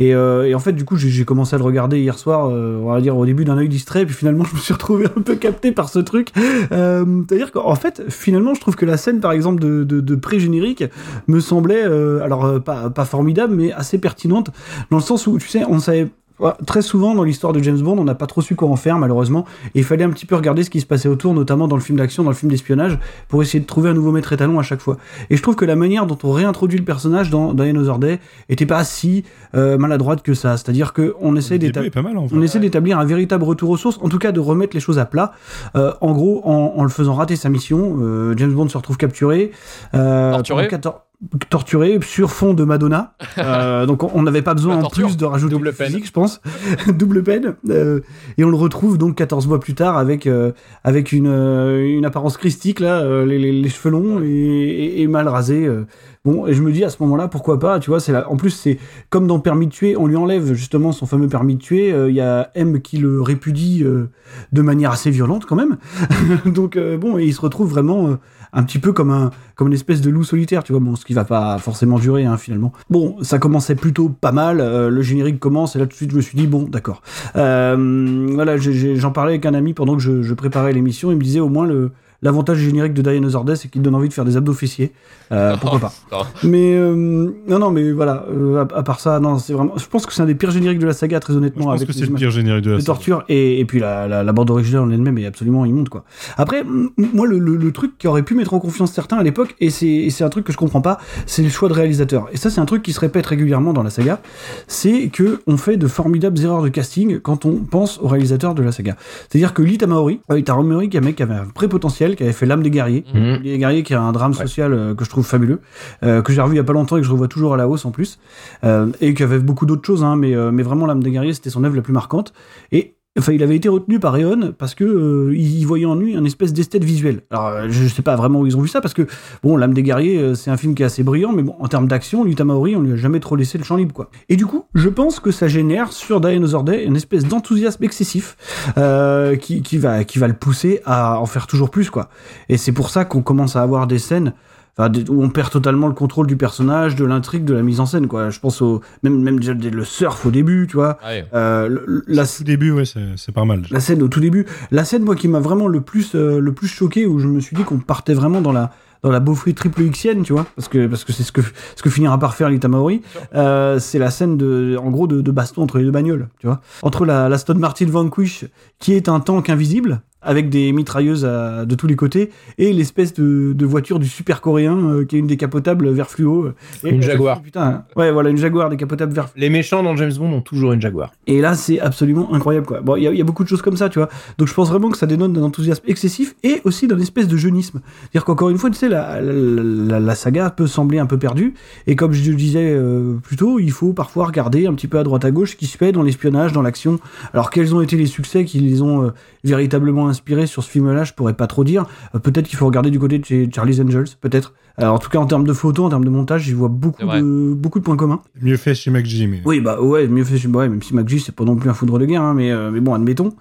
euh, et en fait, du coup, j'ai, commencé à le regarder hier soir, euh, on va dire au début d'un œil distrait, puis finalement, je me suis retrouvé un peu capté par ce truc. Euh, c'est-à-dire qu'en fait, finalement, je trouve que la scène, par exemple, de, de, pré-générique me semblait, alors, pas, pas formidable, mais assez pertinente, dans le sens où, tu sais, on savait Ouais, Très souvent dans l'histoire de James Bond, on n'a pas trop su quoi en faire malheureusement, et il fallait un petit peu regarder ce qui se passait autour, notamment dans le film d'action, dans le film d'espionnage, pour essayer de trouver un nouveau maître étalon à chaque fois. Et je trouve que la manière dont on réintroduit le personnage dans, dans Another Day était pas si euh, maladroite que ça. C'est-à-dire que on essaie d'établir un véritable retour aux sources, en tout cas de remettre les choses à plat. Euh, en gros, en, en le faisant rater sa mission, euh, James Bond se retrouve capturé, euh, Torturé. Pendant 14 torturé sur fond de Madonna. Euh, donc on- n'avait pas besoin en plus de rajouter Double peine. physique, je pense. Double peine. Euh, et on le retrouve donc 14 mois plus tard avec euh, avec une, une apparence christique là, les, les- les cheveux longs et, et- et mal rasés. Bon, et je me dis à ce moment-là, pourquoi pas, tu vois, c'est en plus c'est comme dans Permis de tuer, on lui enlève justement son fameux permis de tuer, euh, il y a M qui le répudie euh, de manière assez violente quand même. Donc euh, bon, et il se retrouve vraiment un petit peu comme un comme une espèce de loup solitaire, tu vois, bon, ce qui va pas forcément durer hein, finalement. Bon, ça commençait plutôt pas mal, euh, le générique commence et là tout de suite je me suis dit bon, d'accord. Euh, voilà, j'en parlais avec un ami pendant que je, je préparais l'émission, il me disait au moins le L'avantage du générique de Diana Zordes, c'est qu'il donne envie de faire des abdos fessiers. Euh, pourquoi pas Non. Mais euh, non, non, mais voilà. euh, à, à part ça, non, c'est vraiment. Je pense que c'est un des pires génériques de la saga, très Moi, honnêtement. je pense avec que c'est le pire générique de la de saga. torture et, et puis la, la, la bande originale en elle-même est absolument immonde quoi. Après, moi le, le- le truc qui aurait pu mettre en confiance certains à l'époque et c'est et c'est un truc que je comprends pas, c'est le choix de réalisateur. Et ça c'est un truc qui se répète régulièrement dans la saga, c'est que on fait de formidables erreurs de casting quand on pense au réalisateur de la saga. C'est-à-dire que Lee Tamahori, euh, Lee Tamahori qui est un mec qui avait un vrai potentiel, qui avait fait l'âme des guerriers, Mhm. les guerriers qui a un drame social euh, que je trouve fabuleux, euh, que j'ai revu il y a pas longtemps et que je revois toujours à la hausse en plus, euh, et qui avait beaucoup d'autres choses, hein, mais, mais vraiment l'âme des guerriers c'était son œuvre la plus marquante. Et enfin, il avait été retenu par Eon parce que euh, il voyait en lui un espèce d'esthète visuel. Alors euh, je sais pas vraiment où ils ont vu ça parce que bon, l'âme des guerriers euh, c'est un film qui est assez brillant, mais bon en termes d'action, lui Tamahori on lui a jamais trop laissé le champ libre quoi. Et du coup, je pense que ça génère sur Die Another Day une espèce d'enthousiasme excessif qui, va qui va le pousser à en faire toujours plus quoi. Et c'est pour ça qu'on commence à avoir des scènes où on perd totalement le contrôle du personnage, de l'intrigue, de la mise en scène quoi. Je pense au même même déjà le surf au début, tu vois. Ouais. Euh, le- la, Au début, ouais, c'est c'est pas mal. la scène au tout début, la scène moi qui m'a vraiment le plus euh, le plus choqué où je me suis dit qu'on partait vraiment dans la dans la beaufrie triple Xienne, tu vois, parce que parce que c'est ce que ce que finira par faire l'Itamaori. Euh, c'est la scène de en gros de, de baston entre les deux bagnoles, tu vois, entre la, la Stone Martin Vanquish qui est un tank invisible avec des mitrailleuses à- de tous les côtés et l'espèce de, de voiture du super coréen euh, qui est une décapotable vert fluo. Et- Une Jaguar. Putain, ouais voilà une Jaguar décapotable vert Les méchants dans James Bond ont toujours une Jaguar. et là, c'est absolument incroyable, quoi. Bon, il y, a- il y a beaucoup de choses comme ça, tu vois. Donc, je pense vraiment que ça dénote d'un enthousiasme excessif et aussi d'un espèce de jeunisme. C'est-à-dire qu'encore une fois, tu sais, la, la, la- la saga peut sembler un peu perdue. Et comme je le disais euh, plus tôt, il faut parfois regarder un petit peu à droite à gauche ce qui se fait dans l'espionnage, dans l'action. Alors, quels ont été les succès qui les ont euh, véritablement inspirés sur ce film-là, je pourrais pas trop dire. Euh, peut-être qu'il faut regarder du côté de Charlie's Angels, peut-être. Alors, en tout cas, en termes de photos, en termes de montage, j'y vois beaucoup de, beaucoup de points communs. Mieux fait chez mais. Oui, bah ouais, mieux fait, ouais, même si McGee, c'est pas non plus un foudre de guerre, hein, mais, euh, mais bon, admettons.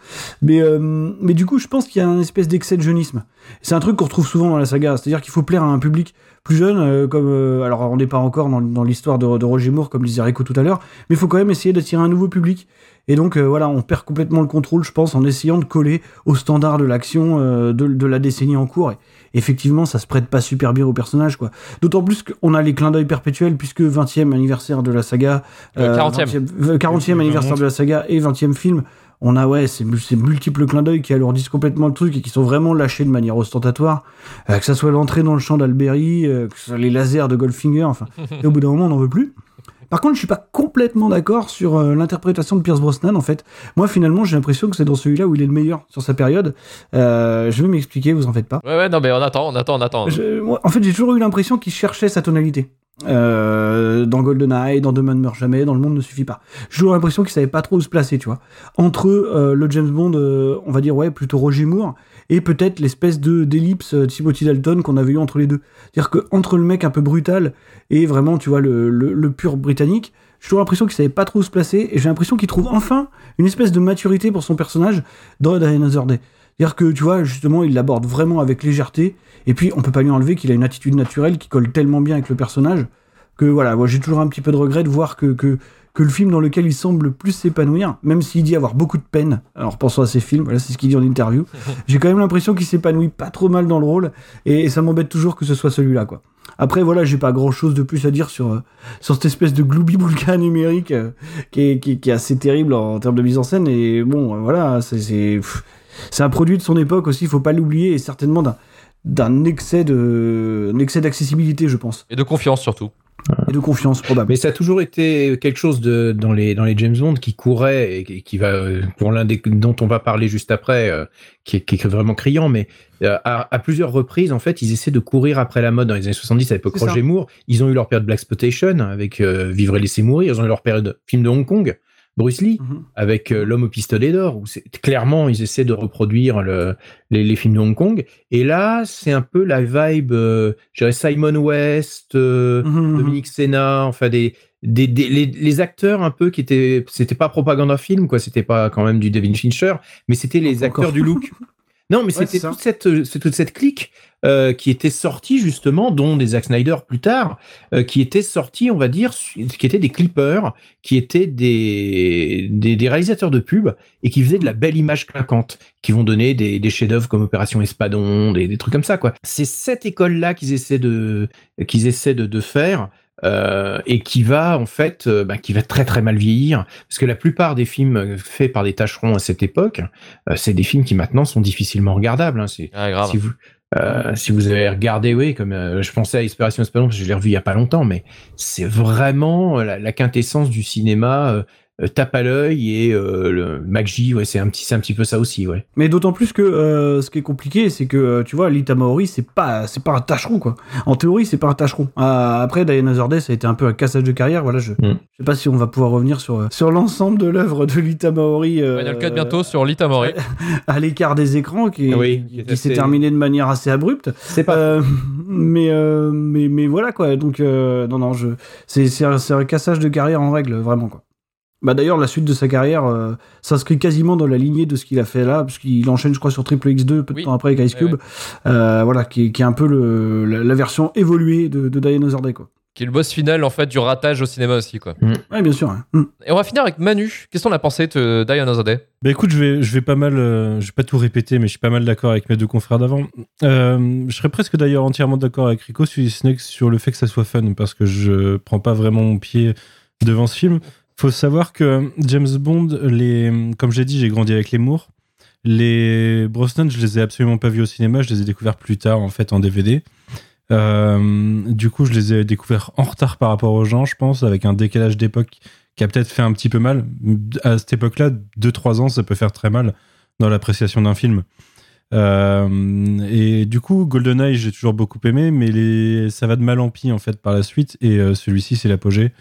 Mais, euh, mais du coup, je pense qu'il y a un espèce d'excès de jeunisme. C'est un truc qu'on retrouve souvent dans la saga, c'est-à-dire qu'il faut plaire à un public plus jeune, euh, comme. euh, alors, on n'est pas encore dans, dans l'histoire de, de Roger Moore, comme disait Rico tout à l'heure, mais il faut quand même essayer d'attirer un nouveau public. Et donc, euh, voilà, on perd complètement le contrôle, je pense, en essayant de coller aux standards de l'action euh, de, de la décennie en cours. Et effectivement, ça se prête pas super bien au personnage, quoi. D'autant plus qu'on a les clins d'œil perpétuels, puisque 20e anniversaire de la saga. Euh, 40e. 20e, euh, 40e Oui, anniversaire de la saga et 20e film. On a, ouais, ces, ces multiples clins d'œil qui alourdissent complètement le truc et qui sont vraiment lâchés de manière ostentatoire. Euh, que ça soit l'entrée dans le champ d'Alberi, euh, que ce soit les lasers de Goldfinger, enfin. et au bout d'un moment, on n'en veut plus. Par contre, je suis pas complètement d'accord sur euh, l'interprétation de Pierce Brosnan. En fait, moi, finalement, j'ai l'impression que c'est dans celui-là où il est le meilleur sur sa période. Euh, je vais m'expliquer, vous en faites pas. Ouais, ouais, non, mais on attend, on attend, on attend. Je- moi, en fait, j'ai toujours eu l'impression qu'il cherchait sa tonalité. Euh, dans GoldenEye, dans Demain ne meurt jamais, dans Le Monde ne suffit pas. J'ai toujours l'impression qu'il savait pas trop où se placer, tu vois. Entre euh, le James Bond, on va dire, ouais, plutôt Roger Moore, et peut-être l'espèce de d'ellipse euh, Timothy Dalton qu'on avait eu entre les deux. C'est-à-dire que entre le mec un peu brutal et vraiment, tu vois, le, pur britannique, j'ai toujours l'impression qu'il savait pas trop où se placer, et j'ai l'impression qu'il trouve enfin une espèce de maturité pour son personnage dans Die Another Day. C'est-à-dire que, tu vois, justement, il l'aborde vraiment avec légèreté, et puis on peut pas lui enlever qu'il a une attitude naturelle qui colle tellement bien avec le personnage, que voilà, moi j'ai toujours un petit peu de regret de voir que, que le film dans lequel il semble le plus s'épanouir, même s'il dit avoir beaucoup de peine, alors pensons à ses films, voilà, c'est ce qu'il dit en interview, j'ai quand même l'impression qu'il s'épanouit pas trop mal dans le rôle, et, ça m'embête toujours que ce soit celui-là, quoi. Après, voilà, j'ai pas grand chose de plus à dire sur, euh, sur cette espèce de gloubi-boulga numérique euh, qui, est, qui, est- qui est assez terrible en, termes de mise en scène. Et bon, euh, voilà, c'est- un produit de son époque aussi, faut pas l'oublier, et certainement d'un d'un excès de un excès d'accessibilité je pense Et de confiance surtout. Et de confiance probable Mais ça a toujours été quelque chose de, dans, les, dans les James Bond qui courait et qui, va, euh, pour l'un des dont on va parler juste après, euh, qui, est, qui est vraiment criant, mais euh, à, à plusieurs reprises, en fait, ils essaient de courir après la mode dans les années 70 à l'époque. Roger Moore. Ils ont eu leur période Black Exploitation avec euh, Vivre et laisser mourir. Ils ont eu leur période film de Hong Kong, Bruce Lee, Mhm. avec euh, L'homme au pistolet d'or, où clairement ils essaient de reproduire le, les, les films de Hong Kong. Et là, c'est un peu la vibe, euh, je dirais Simon West, euh, Mhm, Dominique Senna, enfin des, des, des- les, les acteurs un peu qui étaient, c'était pas propaganda film quoi, c'était pas quand même du David Fincher, mais c'était les Pas acteurs encore. du look. Non, mais Ouais, c'était toute cette, euh, toute cette clique euh, qui était sortie justement, dont des Zack Snyder plus tard, euh, qui étaient sortis, on va dire, qui étaient des clippers, qui étaient des, des, des réalisateurs de pub et qui faisaient de la belle image clinquante, qui vont donner des, des chefs-d'œuvre comme Opération Espadon, des, des trucs comme ça quoi. C'est cette école-là qu'ils essaient de, qu'ils essaient de, de faire. euh, et qui va en fait, euh, bah, qui va très très mal vieillir, parce que la plupart des films faits par des tâcherons à cette époque, euh, c'est des films qui maintenant sont difficilement regardables. hein. C'est- Ah, grave. si vous euh, si vous avez regardé, oui, comme euh, je pensais à Inspiration que je l'ai revu il y a pas longtemps, mais c'est vraiment euh, la, la quintessence du cinéma euh, tape à l'œil et euh, le MacG, ouais, c'est un petit, c'est un petit peu ça aussi, ouais. mais d'autant plus que euh, ce qui est compliqué c'est que euh, tu vois Lita Maori c'est pas c'est pas un tâcheron quoi en théorie c'est pas un tâcheron Ah, après Diana Zorday ça a été un peu un cassage de carrière voilà je Mm. je sais pas si on va pouvoir revenir sur euh, sur l'ensemble de l'œuvre de Lita Maori euh, Final Cut bientôt sur Lita Mori. à l'écart des écrans qui, Oui, qui, qui est qui s'est terminé de manière assez abrupte C'est pas. Euh, mais, euh, mais, mais voilà quoi. Donc, euh, non, non, je, c'est, c'est, un, c'est un cassage de carrière en règle, vraiment quoi. Bah d'ailleurs, la suite de sa carrière euh, s'inscrit quasiment dans la lignée de ce qu'il a fait là, parce qu'il enchaîne, je crois, sur Triple X2 peu de Oui. temps après avec Ice Ouais, Cube. Euh, voilà, qui, est- qui est un peu le, la, la version évoluée de, de Dinosaur Day quoi. Qui est le boss final en fait du ratage au cinéma aussi quoi. Ouais, bien sûr. hein. Mm. Et on va finir avec Manu. Qu'est-ce qu'on a pensé de Die Another Day Bah écoute, je vais, je vais pas mal, euh, je vais pas tout répéter, mais je suis pas mal d'accord avec mes deux confrères d'avant. Euh, je serais presque d'ailleurs entièrement d'accord avec Rico sur, sur le fait que ça soit fun, parce que je prends pas vraiment mon pied devant ce film. Faut savoir que James Bond, les, comme j'ai dit, j'ai grandi avec les Moore. Les Brosnan, je les ai absolument pas vus au cinéma, je les ai découverts plus tard en fait en DVD. Euh, du coup, je les ai découverts en retard par rapport aux gens, je pense, avec un décalage d'époque qui a peut-être fait un petit peu mal. À cette époque-là, 2-3 ans, ça peut faire très mal dans l'appréciation d'un film. Euh, et du coup, GoldenEye, j'ai toujours beaucoup aimé, mais ça va de mal en pis en fait par la suite. Et euh, celui-ci, c'est l'apogée.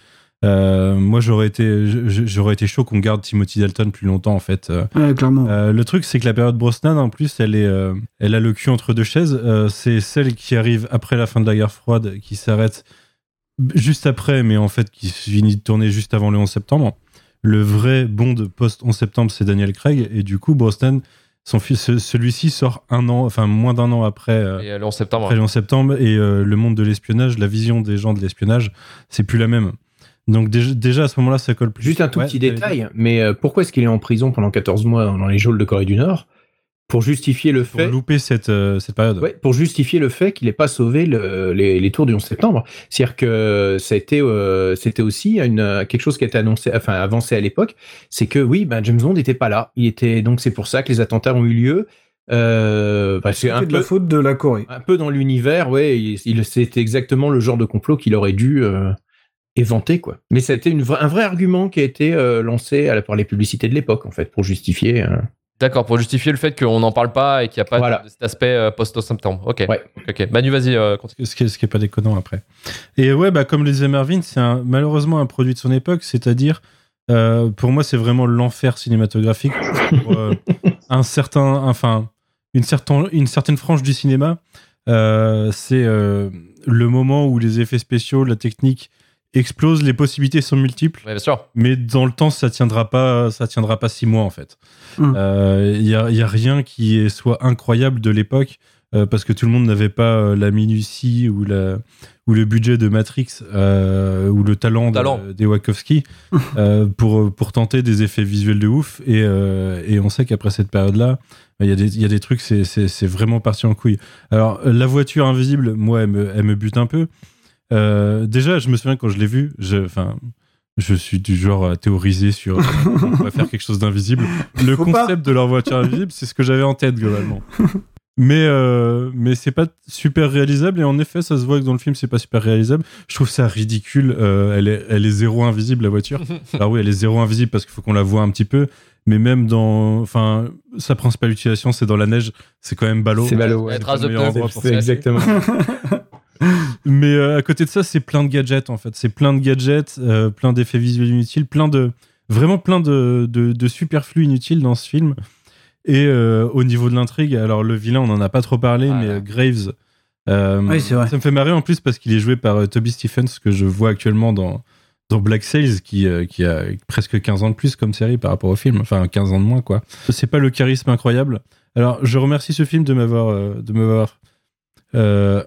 Euh, moi, j'aurais été, j'aurais été chaud qu'on garde Timothy Dalton plus longtemps en fait. Euh, Ouais, clairement. euh, le truc, c'est que la période Brosnan, en plus, elle, est, euh, elle a le cul entre deux chaises. Euh, c'est celle qui arrive après la fin de la guerre froide, qui s'arrête juste après, mais en fait, qui finit de tourner juste avant le 11 septembre. Le vrai Bond post-11 septembre, c'est Daniel Craig. Et du coup, Brosnan, son fils, ce- celui-ci sort un an, enfin moins d'un an après, euh, Et le 11 septembre. après le 11 septembre. Et euh, le monde de l'espionnage, la vision des gens de l'espionnage, c'est plus la même. Donc déjà, déjà à ce moment-là, ça colle plus. Juste un tout Ouais, petit détail, mais euh, pourquoi est-ce qu'il est en prison pendant 14 mois dans les geôles de Corée du Nord? Pour justifier le dire, Pour fait. louper cette, euh, cette période. Ouais, pour justifier le fait qu'il n'ait pas sauvé le- les, les tours du 11 septembre. C'est-à-dire que ça a été, euh, c'était aussi une, quelque chose qui a été annoncé, enfin avancé à l'époque, c'est que oui, ben, James Bond n'était pas là. Il était donc c'est pour ça que les attentats ont eu lieu. Euh, bah, c'est un de la peu, faute de la Corée. un peu dans l'univers, ouais. Il, il- c'était exactement le genre de complot qu'il aurait dû euh, éventer, quoi. Mais c'était une vra- un vrai argument qui a été euh, lancé à la- par les publicités de l'époque, en fait, pour justifier. euh, D'accord, pour justifier le fait qu'on n'en parle pas et qu'il n'y a pas Voilà. de, de cet aspect euh, post-11 septembre. Ok. Ouais. Manu, vas-y, euh, continue. Ce qui, est, ce qui est pas déconnant après. Et ouais, bah, comme le disait Mervyn, c'est malheureusement un produit de son époque, c'est-à-dire, euh, pour moi, c'est vraiment l'enfer cinématographique pour euh, un certain, enfin, une, certain, une certaine frange du cinéma. Euh, c'est euh, le moment où les effets spéciaux, la technique explosent, les possibilités sont multiples, Ouais, bien sûr. mais dans le temps, ça tiendra pas, ça tiendra pas six mois en fait. Il Mm. y, a, y a rien qui soit incroyable de l'époque euh, parce que tout le monde n'avait pas euh, la minutie ou, la, ou le budget de Matrix euh, ou le talent, de- Talent. des Wachowski euh, pour, pour tenter des effets visuels de ouf. Et, euh, et on sait qu'après cette période-là, il y, a des- il y a des trucs, c'est- vraiment parti en couille. Alors, euh, la voiture invisible, moi, elle me, elle me bute un peu. Euh, déjà, je me souviens quand je l'ai vue, je, enfin, je suis du genre à théoriser sur euh, on va faire quelque chose d'invisible. Le Faut pas. concept de leur voiture invisible, c'est ce que j'avais en tête globalement. Mais, euh, mais c'est pas super réalisable et en effet, ça se voit que dans le film, c'est pas super réalisable. Je trouve ça ridicule. euh, elle, est, elle est zéro invisible, la voiture. Alors oui, elle est zéro invisible parce qu'il faut qu'on la voit un petit peu. Mais même dans. Enfin, sa principale utilisation, c'est dans la neige. C'est quand même ballot. C'est ballot, ouais. C'est exactement. mais euh, à côté de ça, c'est plein de gadgets en fait. C'est plein de gadgets, euh, plein d'effets visuels inutiles, plein de vraiment plein de, de, inutiles dans ce film. Et euh, au niveau de l'intrigue, alors le vilain, on n'en a pas trop parlé, Voilà. mais Graves, Oui, c'est vrai. ça me fait marrer en plus parce qu'il est joué par Toby Stephens que je vois actuellement dans dans Black Sails qui, qui a presque 15 ans de plus comme série par rapport au film, enfin 15 ans de moins quoi. C'est pas le charisme incroyable. Alors je remercie ce film de m'avoir de m'avoir euh,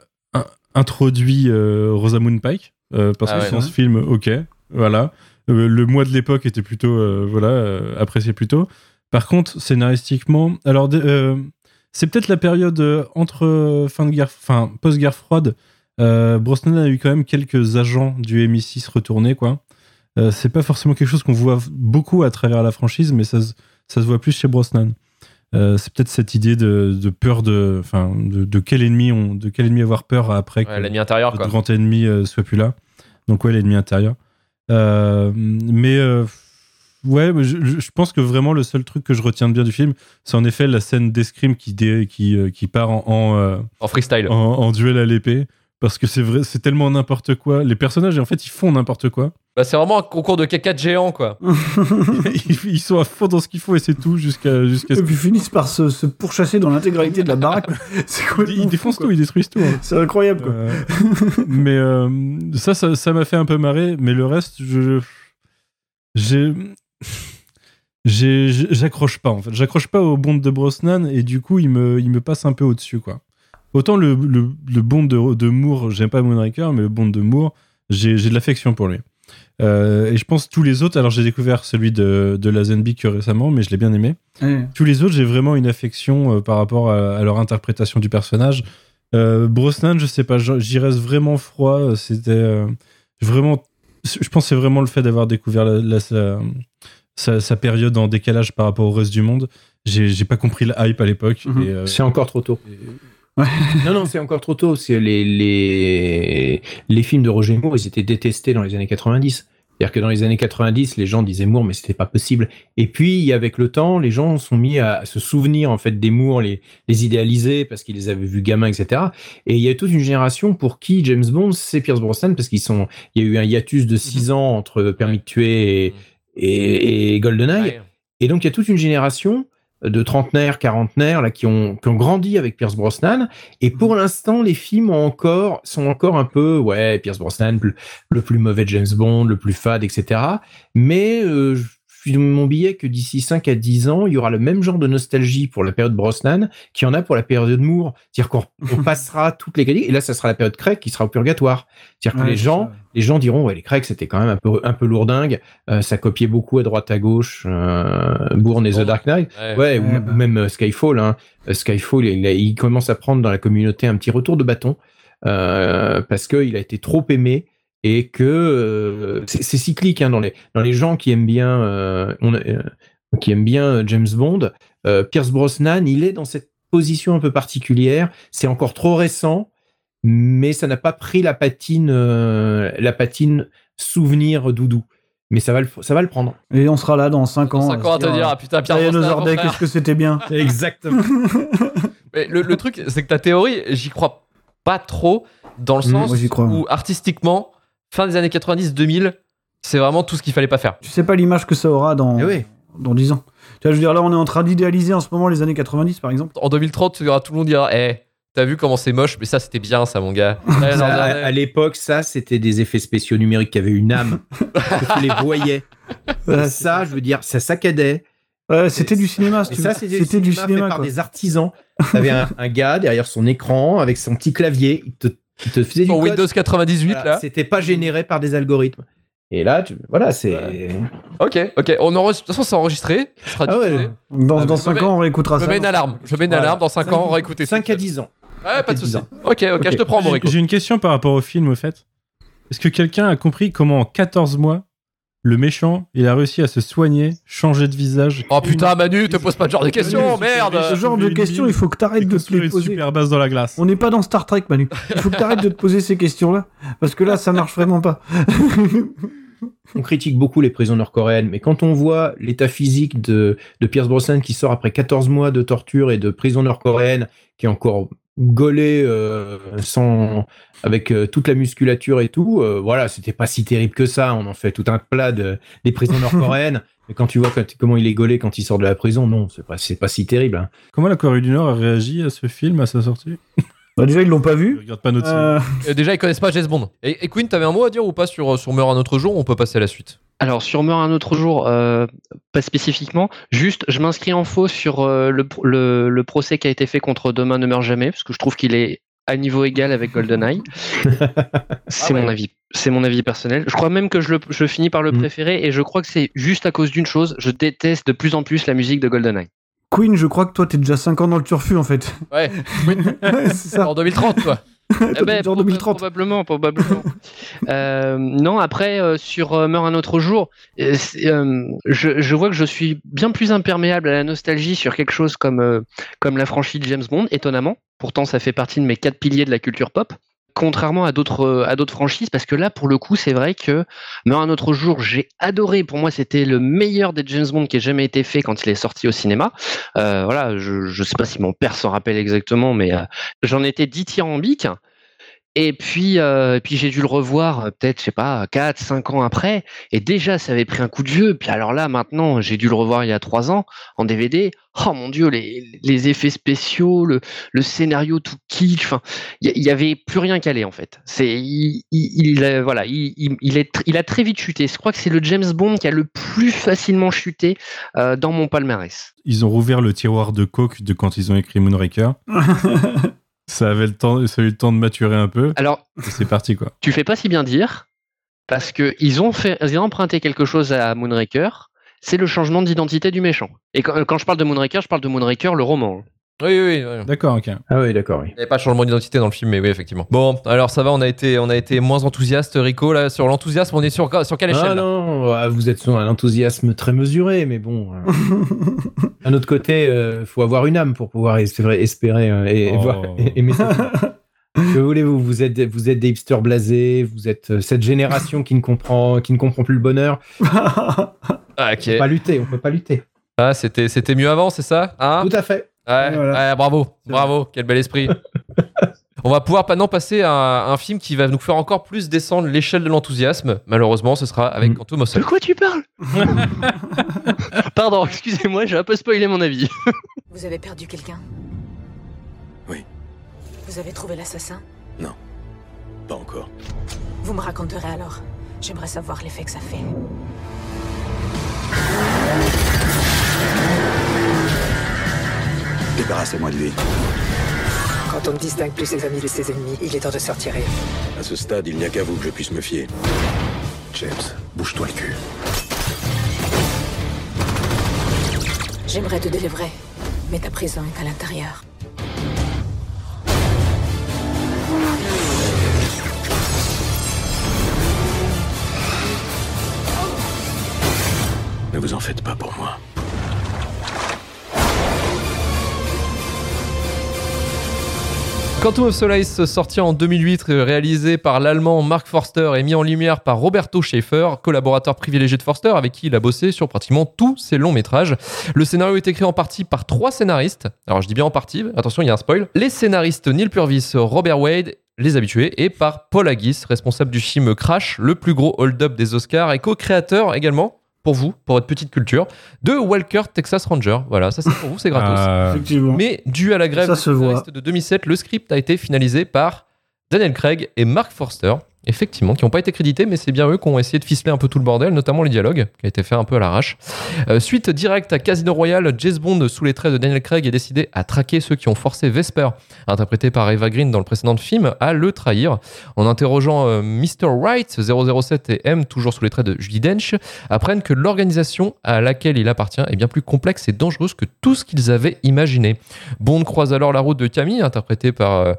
introduit euh, Rosamund Pike euh, parce Ah que ouais. sans ce film, ok, voilà. Euh, le mois de l'époque était plutôt voilà apprécié plutôt. Par contre, scénaristiquement, alors c'est peut-être la période entre fin de guerre, enfin post-guerre froide. Euh, Brosnan a eu quand même quelques agents du MI6 retournés, quoi. Euh, c'est pas forcément quelque chose qu'on voit beaucoup à travers la franchise, mais ça, ça se voit plus chez Brosnan. Euh, c'est peut-être cette idée de, de peur de, enfin, de, de quel ennemi on, de quel ennemi avoir peur après que L'ennemi intérieur, le quoi. grand ennemi euh, soit plus là. Donc ouais, l'ennemi intérieur. Euh, mais euh, ouais, je, pense que vraiment le seul truc que je retiens de bien du film, c'est en effet la scène d'escrime qui, dé- qui, qui part en, en, En freestyle. en, en duel à l'épée. Parce que c'est vrai, c'est tellement n'importe quoi. Les personnages, en fait, ils font n'importe quoi. Bah, c'est vraiment un concours de caca de géant, quoi. ils, sont à fond dans ce qu'ils font et c'est tout jusqu'à Et puis ils finissent par se, se pourchasser dans l'intégralité de la baraque. C'est Ils, défoncent tout, ils détruisent tout. hein. C'est incroyable, quoi. Euh, mais euh, ça, ça, ça m'a fait un peu marrer. Mais le reste, je, j'ai, j'ai, j'accroche pas en fait. J'accroche pas au bond de Brosnan et du coup, il me, il me passe un peu au dessus quoi. Autant le, le, le bond de, de Moore, j'aime pas Moonraker, mais le bond de Moore, j'ai, j'ai de l'affection pour lui. Euh, et je pense tous les autres. Alors j'ai découvert celui de, de Lazenby que récemment, mais je l'ai bien aimé. Ouais. Tous les autres, j'ai vraiment une affection euh, par rapport à, à leur interprétation du personnage. Euh, Brosnan, je sais pas, j'y reste vraiment froid. C'était euh, vraiment. Je pense que c'est vraiment le fait d'avoir découvert la- la- sa, sa- sa période en décalage par rapport au reste du monde. J'ai j'ai pas compris le hype à l'époque. Mhm. euh, C'est encore trop tôt. Non, non, c'est encore trop tôt. C'est les, les, les films de Roger Moore, ils étaient détestés dans les années 90. C'est-à-dire que dans les années 90, les gens disaient Moore, mais c'était pas possible. Et puis, avec le temps, les gens sont mis à se souvenir, en fait, des Moore, les, les idéaliser parce qu'ils les avaient vus gamins, etc. Et il y a toute une génération pour qui James Bond, c'est Pierce Brosnan parce qu'ils sont, il y a eu un hiatus de 6 ans entre Permis de tuer et, et, et GoldenEye. Et donc, il y a toute une génération de trentenaires, quarantenaires, là, qui ont, qui ont grandi avec Pierce Brosnan. Et pour l'instant, les films ont encore, sont encore un peu, ouais, Pierce Brosnan, le, le plus mauvais James Bond, le plus fade, etc. Mais, euh, suis de mon billet que d'ici 5 à 10 ans, il y aura le même genre de nostalgie pour la période Brosnan qu'il y en a pour la période Moore. C'est-à-dire qu'on on passera toutes les critiques, et là, ça sera la période Craig qui sera au purgatoire. C'est-à-dire que les gens, ça. les gens diront, ouais, les Craig, c'était quand même un peu, un peu lourdingue. Euh, ça copiait beaucoup à droite à gauche, euh, Bourne et The. Dark Knight. Ouais. Ouais, ou Ouais, bah. même euh, Skyfall. Hein. Euh, Skyfall, il, il commence à prendre dans la communauté un petit retour de bâton euh, parce qu'il a été trop aimé et que euh, c'est cyclique hein, dans les dans les gens qui aiment bien euh, on euh, qui aiment bien James Bond. euh, Pierce Brosnan, il est dans cette position un peu particulière. C'est encore trop récent, mais ça n'a pas pris la patine euh, la patine souvenir doudou. Mais ça va le ça va le prendre. Et on sera là dans 5 ans. 5 ans à te dire, ah putain, Pierre Brosnan, qu'est-ce que c'était bien. Exactement. Mais le, le truc, c'est que ta théorie, j'y crois pas trop, dans le Mmh, sens moi, j'y crois. où artistiquement, fin des années 90-2000, c'est vraiment tout ce qu'il fallait pas faire. Tu sais pas l'image que ça aura dans, Eh oui. dans 10 ans. Tu vois, je veux dire, là, on est en train d'idéaliser en ce moment les années 90, par exemple. En 2030, tu verras tout le monde dira, eh, t'as vu comment c'est moche, mais ça c'était bien ça, mon gars. Ouais, Ça, non, à, l'époque, ça, c'était des effets spéciaux numériques qui avaient une âme. que tu les voyais. Ouais, ça, je veux dire, ça saccadait. Ouais, c'était du cinéma. si ça, c'était c'était du fait cinéma. par quoi. des artisans. T'avais un, un gars derrière son écran avec son petit clavier. Il te, il te faisait Sur du code. Windows 98, Voilà, là. C'était pas généré par des algorithmes. Et là, tu- voilà, c'est. Ok, ok. On enregistre... De toute façon, c'est enregistré. Ah ouais. Dans, Ah, dans je 5 mets- ans, on réécoutera Je ça. mets une alarme. Je mets une Voilà. alarme. Dans 5 ans, on va écouter 5 à 10 ans. Ouais, pas de 10 soucis. ans. Ok, ok, je te prends, mon j'ai une question par rapport au film, au fait. Est-ce que quelqu'un a compris comment en 14 mois, le méchant, il a réussi à se soigner, changer de visage Oh putain, Manu, te pose pas ce genre de questions, Ce merde genre de questions, il faut que t'arrêtes de te les poser. super base dans la glace. On n'est pas dans Star Trek, Manu. Il faut que t'arrêtes de te poser ces questions-là. Parce que là, ça marche vraiment pas. On critique beaucoup les prisons nord-coréennes, mais quand on voit l'état physique de, de Pierce Brosnan qui sort après 14 mois de torture et de prison nord-coréenne, qui est encore gaulé euh, sans, avec euh, toute la musculature et tout, euh, voilà, c'était pas si terrible que ça. On en fait tout un plat de, des prisons nord-coréennes. mais quand tu vois quand- comment il est gaulé quand il sort de la prison, non, c'est pas, c'est pas si terrible. hein. Comment la Corée du Nord a réagi à ce film, à sa sortie? Bah, déjà, ils l'ont pas Je vu. regarde pas notre Déjà, ils connaissent pas James Bond. Et, et Queen, t'avais un mot à dire ou pas sur, sur Meurt un autre jour On peut passer à la suite? Alors, sur Meurt un autre jour, euh, pas spécifiquement. Juste, je m'inscris en faux sur euh, le, le, le procès qui a été fait contre Demain ne meurt jamais, parce que je trouve qu'il est à niveau égal avec GoldenEye. c'est mon avis. C'est mon avis personnel. Je crois même que je, le, je finis par le Mm. préférer, et je crois que c'est juste à cause d'une chose. Je déteste de plus en plus la musique de GoldenEye. Queen, je crois que toi, t'es déjà 5 ans dans le turfu, en fait. Ouais, Ouais, c'est ça. en 2030, toi. Eh ben, proba- 2030. Probablement, probablement. Euh, non, après, euh, sur euh, Meurt un autre jour, euh, je, je vois que je suis bien plus imperméable à la nostalgie sur quelque chose comme, comme la franchise James Bond, étonnamment. Pourtant, ça fait partie de mes quatre piliers de la culture pop. Contrairement à d'autres euh, à d'autres franchises, parce que là, pour le coup, c'est vrai que Meurt un autre jour, j'ai adoré. Pour moi, c'était le meilleur des James Bond qui ait jamais été fait quand il est sorti au cinéma. Euh, voilà, je, je sais pas si mon père s'en rappelle exactement, mais euh, j'en étais dithyrambique. Et puis, euh, et puis j'ai dû le revoir euh, peut-être, je sais pas, 4, 5 ans après. Et déjà, ça avait pris un coup de vieux. Puis alors là, maintenant, j'ai dû le revoir il y a 3 ans en DVD. Oh mon Dieu, les, les effets spéciaux, le, le scénario tout kitsch. Enfin, il y, y avait plus rien qu'aller en fait. C'est, il, il, il, euh, voilà, il, il, est, il a très vite chuté. Je crois que c'est le James Bond qui a le plus facilement chuté euh, dans mon palmarès. Ils ont rouvert le tiroir de coke de quand ils ont écrit Moonraker. ça avait le temps, ça a eu le temps de maturer un peu. Alors, c'est parti, quoi. tu fais pas si bien dire, parce que ils ont fait, ils ont emprunté quelque chose à Moonraker. C'est le changement d'identité du méchant. Et quand, quand je parle de Moonraker, je parle de Moonraker le roman. Oui, oui, oui. D'accord, ok. Ah oui, d'accord, oui. Il n'y avait pas de changement d'identité dans le film, mais oui, effectivement. Bon, alors ça va, on a été, on a été moins enthousiaste, Rico, là, sur l'enthousiasme, on est sur, sur quelle échelle Ah non, ah, vous êtes sur un enthousiasme très mesuré, mais bon. euh, D'un autre côté, il faut avoir une âme pour pouvoir espérer, espérer euh, et, Oh. voir, et- aimer ça. Que voulez-vous Vous êtes, vous êtes des hipsters blasés, vous êtes euh, cette génération qui ne comprend, qui ne comprend plus le bonheur. Ah, On ok. peut pas lutter, on peut pas lutter. Ah, c'était, c'était mieux avant, c'est ça Hein? Tout à fait. Ouais, Voilà. ouais, bravo, bravo, quel bel esprit. On va pouvoir maintenant passer à un, un film qui va nous faire encore plus descendre l'échelle de l'enthousiasme. Malheureusement, ce sera avec Mm. Quantum of De quoi tu parles Pardon, excusez-moi, j'ai un peu spoilé mon avis. Vous avez perdu quelqu'un Oui. Vous avez trouvé l'assassin Pas encore. Vous me raconterez alors. J'aimerais savoir l'effet que ça fait. Débarrassez-moi de lui. Quand on ne distingue plus ses amis de ses ennemis, il est temps de se retirer. À ce stade, il n'y a qu'à vous que je puisse me fier. James, bouge-toi le cul. J'aimerais te délivrer, mais ta prison est à l'intérieur. Ne vous en faites pas pour moi. Quantum of Solace, sorti en 2008, réalisé par l'allemand Mark Forster et mis en lumière par Roberto Schaeffer, collaborateur privilégié de Forster, avec qui il a bossé sur pratiquement tous ses longs métrages. Le scénario est écrit en partie par trois scénaristes. Alors je dis bien en partie, attention, il y a un spoil. Les scénaristes Neil Purvis, Robert Wade, les habitués, et par Paul Haggis, responsable du film Crash, le plus gros hold-up des Oscars, et co-créateur également, pour vous, pour votre petite culture, de Walker Texas Ranger. Voilà, ça c'est pour vous, c'est gratos. Ah, Effectivement. Mais dû à la grève Ça des se voit. scénaristes de 2007, le script a été finalisé par Daniel Craig et Mark Forster. Effectivement, qui n'ont pas été crédités, mais c'est bien eux qui ont essayé de ficeler un peu tout le bordel, notamment les dialogues, qui a été fait un peu à l'arrache. Euh, suite directe à Casino Royale, James Bond, sous les traits de Daniel Craig, est décidé à traquer ceux qui ont forcé Vesper, interprété par Eva Green dans le précédent film, à le trahir. En interrogeant euh, Mr. Wright, 007 et M, toujours sous les traits de Judy Dench, apprennent que l'organisation à laquelle il appartient est bien plus complexe et dangereuse que tout ce qu'ils avaient imaginé. Bond croise alors la route de Camille, interprétée par... euh,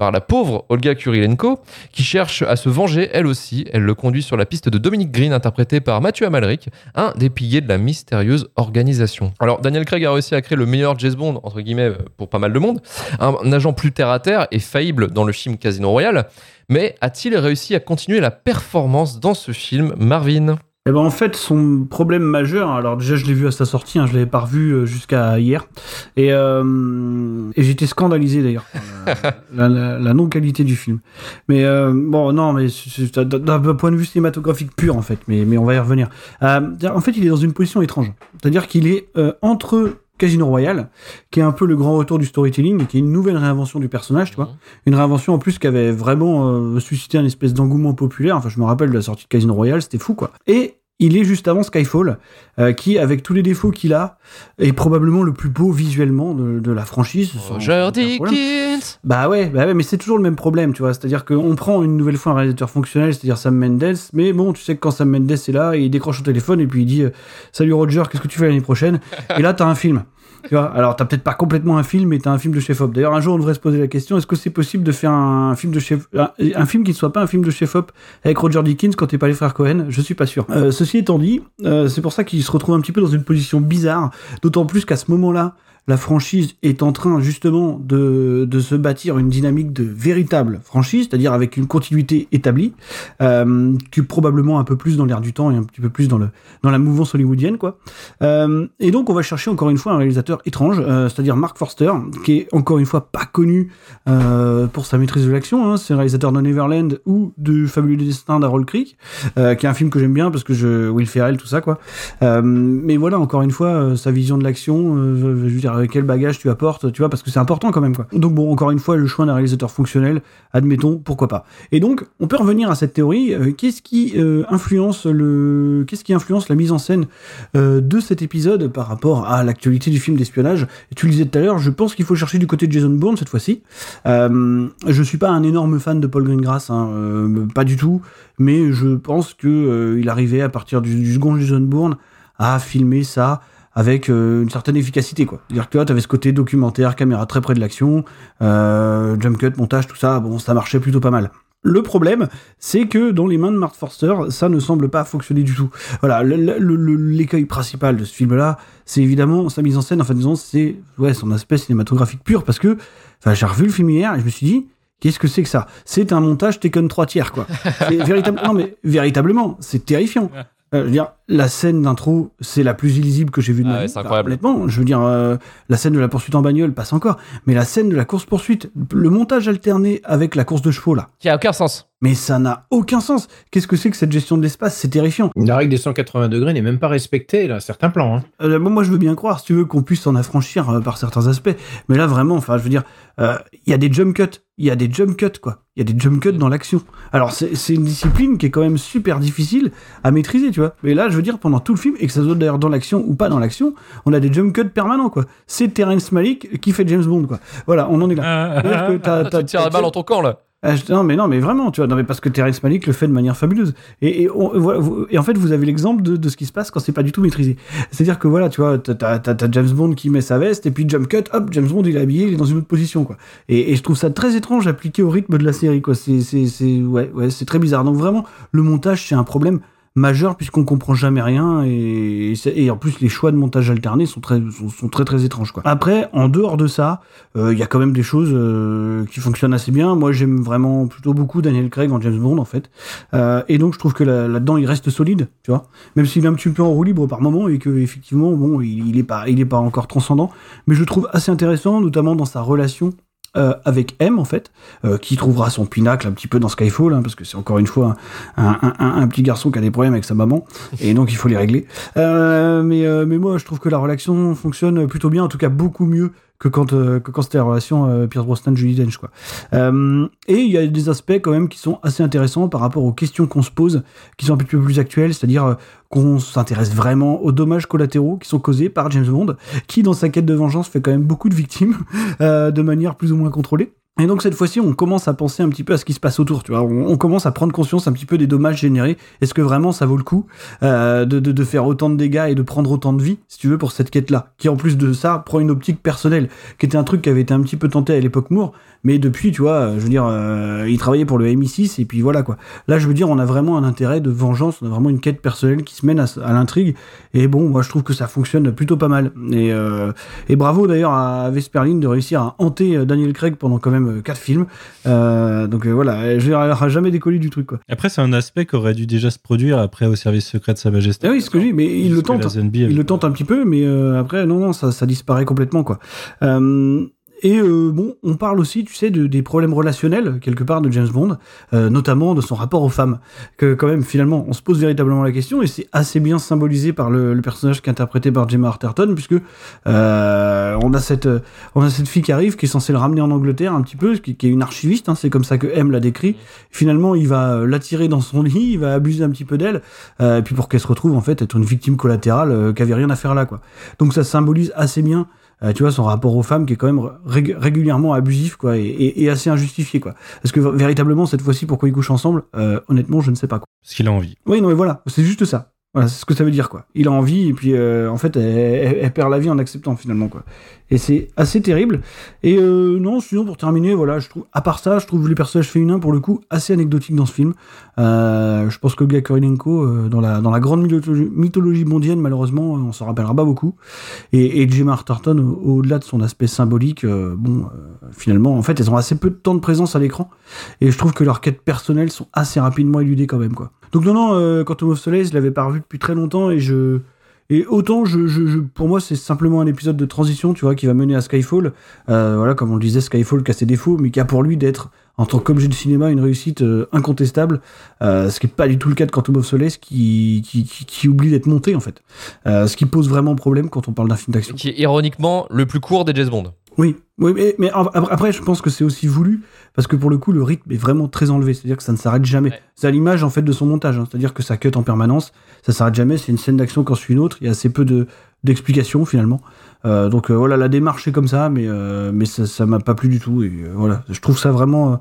par la pauvre Olga Kurilenko, qui cherche à se venger elle aussi. Elle le conduit sur la piste de Dominic Green, interprété par Mathieu Amalric, un des piliers de la mystérieuse organisation. Alors, Daniel Craig a réussi à créer le meilleur James Bond, entre guillemets, pour pas mal de monde, un agent plus terre à terre et faillible dans le film Casino Royale. Mais a-t-il réussi à continuer la performance dans ce film, Marvin? Eh ben en fait, son problème majeur, alors déjà je l'ai vu à sa sortie, hein, je l'avais pas revu euh, jusqu'à hier, et, euh, et j'étais scandalisé d'ailleurs la, la- non-qualité du film. Mais euh, bon, non, mais d'un point de vue cinématographique pur en fait, mais, mais on va y revenir. Euh, en fait, il est dans une position étrange, c'est-à-dire qu'il est euh, entre Casino Royale, qui est un peu le grand retour du storytelling, qui est une nouvelle réinvention du personnage, tu vois. Une réinvention en plus qui avait vraiment euh, suscité un espèce d'engouement populaire. Enfin, je me rappelle de la sortie de Casino Royale, c'était fou, quoi. Et il est juste avant Skyfall, euh, qui, avec tous les défauts qu'il a, est probablement le plus beau visuellement de, de la franchise. Roger. Dickens Bah ouais, bah ouais, mais c'est toujours le même problème, tu vois. C'est-à-dire qu'on prend une nouvelle fois un réalisateur fonctionnel, c'est-à-dire Sam Mendes, mais bon, tu sais que quand Sam Mendes est là, il décroche au téléphone et puis il dit euh, Salut Roger, qu'est-ce que tu fais l'année prochaine? Et là, t'as un film. Tu vois, alors t'as peut-être pas complètement un film, mais t'as un film de chef-op. D'ailleurs, un jour, on devrait se poser la question est-ce que c'est possible de faire un film de chef, un, film qui ne soit pas un film de chef-op avec Roger Dickens quand t'es pas les frères Cohen? Je suis pas sûr. Euh, ceci étant dit, euh, c'est pour ça qu'il se retrouve un petit peu dans une position bizarre, d'autant plus qu'à ce moment-là, la franchise est en train justement de, de se bâtir une dynamique de véritable franchise, c'est-à-dire avec une continuité établie, euh, qui est probablement un peu plus dans l'air du temps et un petit peu plus dans, le, dans la mouvance hollywoodienne. quoi. Euh, et donc on va chercher encore une fois un réalisateur étrange, euh, c'est-à-dire Mark Forster, qui est encore une fois pas connu pour sa maîtrise de l'action. hein. C'est réalisateur de Neverland ou de Fabuleux Destin d'Harold Creek, qui est un film que j'aime bien parce que je Will Ferrell, tout ça quoi. Mais voilà, encore une fois, sa vision de l'action, je veux dire, euh, quel bagage tu apportes, tu vois, parce que c'est important quand même, quoi. Donc bon, encore une fois, le choix d'un réalisateur fonctionnel, admettons, pourquoi pas. Et donc, on peut revenir à cette théorie, euh, qu'est-ce qui euh, influence le, qu'est-ce qui influence la mise en scène de cet épisode par rapport à l'actualité du film d'espionnage? Tu le disais tout à l'heure, je pense qu'il faut chercher du côté de Jason Bourne cette fois-ci. Je suis pas un énorme fan de Paul Greengrass, hein, pas du tout, mais je pense que il arrivait à partir du, du second Jason Bourne à filmer ça avec euh, une certaine efficacité quoi. C'est-à-dire que tu avais ce côté documentaire, caméra très près de l'action, euh, jump cut, montage, tout ça, bon ça marchait plutôt pas mal. Le problème, c'est que dans les mains de Mark Forster, ça ne semble pas fonctionner du tout. Voilà, l'écueil principal de ce film-là, c'est évidemment sa mise en scène. Enfin, disons, c'est ouais, son aspect cinématographique pur, parce que, enfin, j'ai revu le film hier et je me suis dit, qu'est-ce que c'est que ça? C'est un montage Taken 3 tiers, quoi. Véritable- non, mais véritablement, c'est terrifiant. Euh, je veux dire, la scène d'intro, c'est la plus illisible que j'ai vue de Ah ma ouais, vie. c'est incroyable. honnêtement, je veux dire, euh, la scène de la poursuite en bagnole passe encore, mais la scène de la course poursuite, le montage alterné avec la course de chevaux là, Qui a aucun sens. mais ça n'a aucun sens. Qu'est-ce que c'est que cette gestion de l'espace? C'est terrifiant. La règle des 180 degrés n'est même pas respectée, là, à certains plans. hein. Euh, bon, moi, je veux bien croire, si tu veux, qu'on puisse s'en affranchir euh, par certains aspects. Mais là, vraiment, enfin, je veux dire, euh, il y a des jump cuts. Il y a des jump cuts, quoi. Il y a des jump cuts dans l'action. Alors, c'est c'est une discipline qui est quand même super difficile à maîtriser, tu vois. Mais là, je veux dire, pendant tout le film, et que ça soit d'ailleurs dans l'action ou pas dans l'action, on a des jump cuts permanents, quoi. C'est Terrence Malick qui fait James Bond, quoi. Voilà, on en est là. C'est-à-dire que t'as- Ah, tu tires la balle dans ton camp là. ah, je- non mais non mais vraiment tu vois non mais parce que Terrence Malick le fait de manière fabuleuse et, et, on- voilà, vous- et en fait vous avez l'exemple de, de ce qui se passe quand c'est pas du tout maîtrisé c'est à dire que voilà tu vois t'as, James Bond qui met sa veste et puis jump cut hop James Bond il est habillé il est dans une autre position quoi et, et je trouve ça très étrange appliqué au rythme de la série quoi c'est c'est c'est ouais ouais c'est très bizarre donc vraiment le montage c'est un problème majeur puisqu'on comprend jamais rien et, et en plus les choix de montage alternés sont très sont, très très étranges quoi. Après en dehors de ça, euh, il y a quand même des choses euh, qui fonctionnent assez bien. Moi j'aime vraiment plutôt beaucoup Daniel Craig en James Bond en fait. Euh, et donc je trouve que là- là-dedans il reste solide, tu vois. Même s'il est un petit peu en roue libre par moment et que effectivement bon il, il est pas il est pas encore transcendant, mais je trouve assez intéressant notamment dans sa relation euh, avec M en fait, euh, qui trouvera son pinacle un petit peu dans Skyfall, hein, parce que c'est encore une fois un, un- petit garçon qui a des problèmes avec sa maman, et donc il faut les régler. Euh, mais, mais moi je trouve que la relation fonctionne plutôt bien, en tout cas beaucoup mieux que quand, que quand c'était la relation Pierce Brosnan Julie Dench quoi. Et il y a des aspects quand même qui sont assez intéressants par rapport aux questions qu'on se pose, qui sont un petit peu plus actuelles, c'est-à-dire qu'on s'intéresse vraiment aux dommages collatéraux qui sont causés par James Bond, qui dans sa quête de vengeance fait quand même beaucoup de victimes euh, de manière plus ou moins contrôlée. Et donc cette fois-ci, on commence à penser un petit peu à ce qui se passe autour, tu vois. On, commence à prendre conscience un petit peu des dommages générés. Est-ce que vraiment ça vaut le coup euh, de, de, faire autant de dégâts et de prendre autant de vie, si tu veux, pour cette quête-là, qui en plus de ça prend une optique personnelle, qui était un truc qui avait été un petit peu tenté à l'époque Moore, mais depuis, tu vois, je veux dire, euh, il travaillait pour le MI6 et puis voilà quoi. Là, je veux dire, on a vraiment un intérêt de vengeance, on a vraiment une quête personnelle qui se mène à, l'intrigue. Et bon, moi je trouve que ça fonctionne plutôt pas mal. Et, euh, et bravo d'ailleurs à Vesperline de réussir à hanter euh, Daniel Craig pendant quand même 4 films. Euh, donc euh, voilà, je veux dire, elle aura jamais décollé du truc quoi. Après, c'est un aspect qui aurait dû déjà se produire après au service secret de Sa Majesté. Ah oui, ce que je dis, mais il le tente. Il le tente un petit peu, mais euh, après, non, non, ça, ça disparaît complètement quoi. Euh, et euh, bon, on parle aussi, tu sais, de, des problèmes relationnels, quelque part, de James Bond, euh, notamment de son rapport aux femmes. Que quand même, finalement, on se pose véritablement la question, et c'est assez bien symbolisé par le, le personnage qui interprété par Gemma Arterton, puisque euh, on, a cette, on a cette fille qui arrive, qui est censée le ramener en Angleterre un petit peu, qui, qui est une archiviste, hein, c'est comme ça que M l'a décrit. Finalement, il va euh, l'attirer dans son lit, il va abuser un petit peu d'elle, euh, et puis pour qu'elle se retrouve, en fait, être une victime collatérale euh, qui avait rien à faire là, quoi. Donc ça symbolise assez bien euh, tu vois, son rapport aux femmes qui est quand même rég régulièrement abusif, quoi, et, et, et, assez injustifié, quoi. Parce que véritablement, cette fois-ci, pourquoi ils couchent ensemble, euh, honnêtement, je ne sais pas, quoi. Parce qu'il a envie. Oui, non, mais voilà, c'est juste ça. Voilà, c'est ce que ça veut dire, quoi. Il a envie, et puis, euh, en fait, elle, elle, elle, perd la vie en acceptant, finalement, quoi. Et c'est assez terrible. Et euh, non, sinon, pour terminer, voilà, je trouve, à part ça, je trouve les personnages féminins, pour le coup, assez anecdotiques dans ce film. Euh, je pense que Olga Kurylenko, euh, dans, la, dans la grande mythologie, mythologie malheureusement, on s'en rappellera pas beaucoup. Et, et Gemma Arterton, au-delà de son aspect symbolique, euh, bon, euh, finalement, en fait, elles ont assez peu de temps de présence à l'écran. Et je trouve que leurs quêtes personnelles sont assez rapidement éludées quand même, quoi. Donc non, non, euh, Quantum of Solace, je l'avais pas revu depuis très longtemps et je... Et autant, je, je, je pour moi, c'est simplement un épisode de transition, tu vois, qui va mener à Skyfall. Euh, voilà, comme on le disait, Skyfall qui a ses défauts, mais qui a pour lui d'être, en tant qu'objet de cinéma, une réussite euh, incontestable. Euh, ce qui n'est pas du tout le cas de Quantum of Solace, qui, qui, qui, qui oublie d'être monté, en fait. Ce qui pose vraiment problème quand on parle d'un film d'action. Qui est ironiquement le plus court des James Bond. Oui, oui mais, mais, après, je pense que c'est aussi voulu, parce que pour le coup, le rythme est vraiment très enlevé, c'est-à-dire que ça ne s'arrête jamais. Ouais. C'est à l'image, en fait, de son montage, hein. c'est-à-dire que ça cut en permanence, ça s'arrête jamais, c'est une scène d'action quand suit une autre, il y a assez peu de d'explications finalement. Euh, donc euh, voilà, la démarche est comme ça, mais, euh, mais ça m'a pas plu du tout, et euh, voilà, je trouve ça vraiment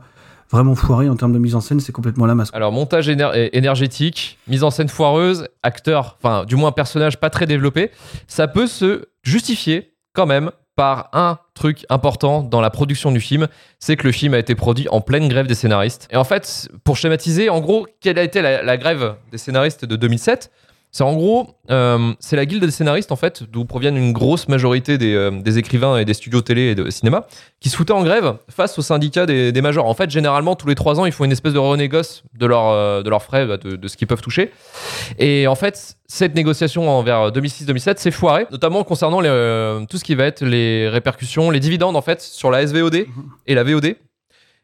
vraiment foiré en termes de mise en scène, c'est complètement la masse. Alors montage éner énergétique, mise en scène foireuse, acteur, enfin du moins personnage pas très développé, ça peut se justifier quand même par un truc important dans la production du film, c'est que le film a été produit en pleine grève des scénaristes. Et en fait, pour schématiser, en gros, quelle a été la, la grève des scénaristes de 2007 c'est en gros, euh, c'est la guilde des scénaristes en fait, d'où proviennent une grosse majorité des, euh, des, écrivains et des studios télé et de cinéma, qui se foutaient en grève face au syndicat des, des, majors. En fait, généralement, tous les trois ans, ils font une espèce de renégoce de, euh, leurs frais, bah, de, ce qu'ils peuvent toucher. Et en fait, cette négociation envers 2006-2007 s'est foirée, notamment concernant les, tout ce qui va être les répercussions, les dividendes en fait, sur la SVOD et la VOD.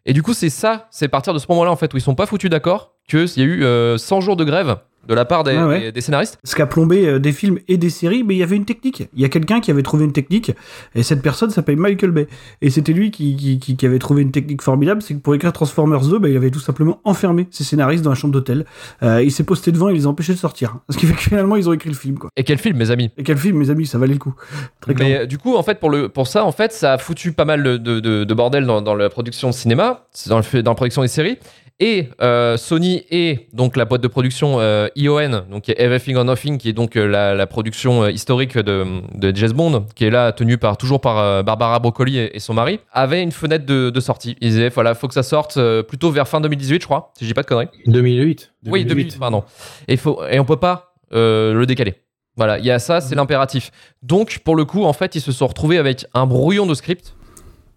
Et du coup, c'est ça, c'est partir de ce moment-là en fait où ils sont pas foutus d'accord qu'il y a eu 100 jours de grève de la part des, ah ouais. des, des, scénaristes. Ce qui a plombé euh, des films et des séries, mais il y avait une technique. Il y a quelqu'un qui avait trouvé une technique, et cette personne s'appelle Michael Bay. Et c'était lui qui, qui, qui, avait trouvé une technique formidable, c'est que pour écrire Transformers 2, bah, il avait tout simplement enfermé ses scénaristes dans la chambre d'hôtel. Euh, il s'est posté devant et il les a empêchés de sortir. Ce qui fait que finalement, ils ont écrit le film. Quoi. Et quel film, mes amis? Et quel film, mes amis, ça valait le coup. Très mais euh, du coup, en fait, pour, le, pour ça, en fait, ça a foutu pas mal de, de, de, de bordel dans, dans, la production de cinéma, dans, le, dans la production des séries et euh, Sony et donc la boîte de production euh, ION, donc Everything or Nothing, qui est donc euh, la, la, production euh, historique de, de James Bond, qui est là tenue par toujours par Barbara Broccoli et, et, son mari, avait une fenêtre de, de, sortie. Ils disaient voilà, faut que ça sorte plutôt vers fin 2018, je crois, si je dis pas de conneries. 2008. Oui, 2008, pardon. Et faut et on peut pas le décaler. Voilà, il y a ça, c'est l'impératif. Donc pour le coup, en fait, ils se sont retrouvés avec un brouillon de script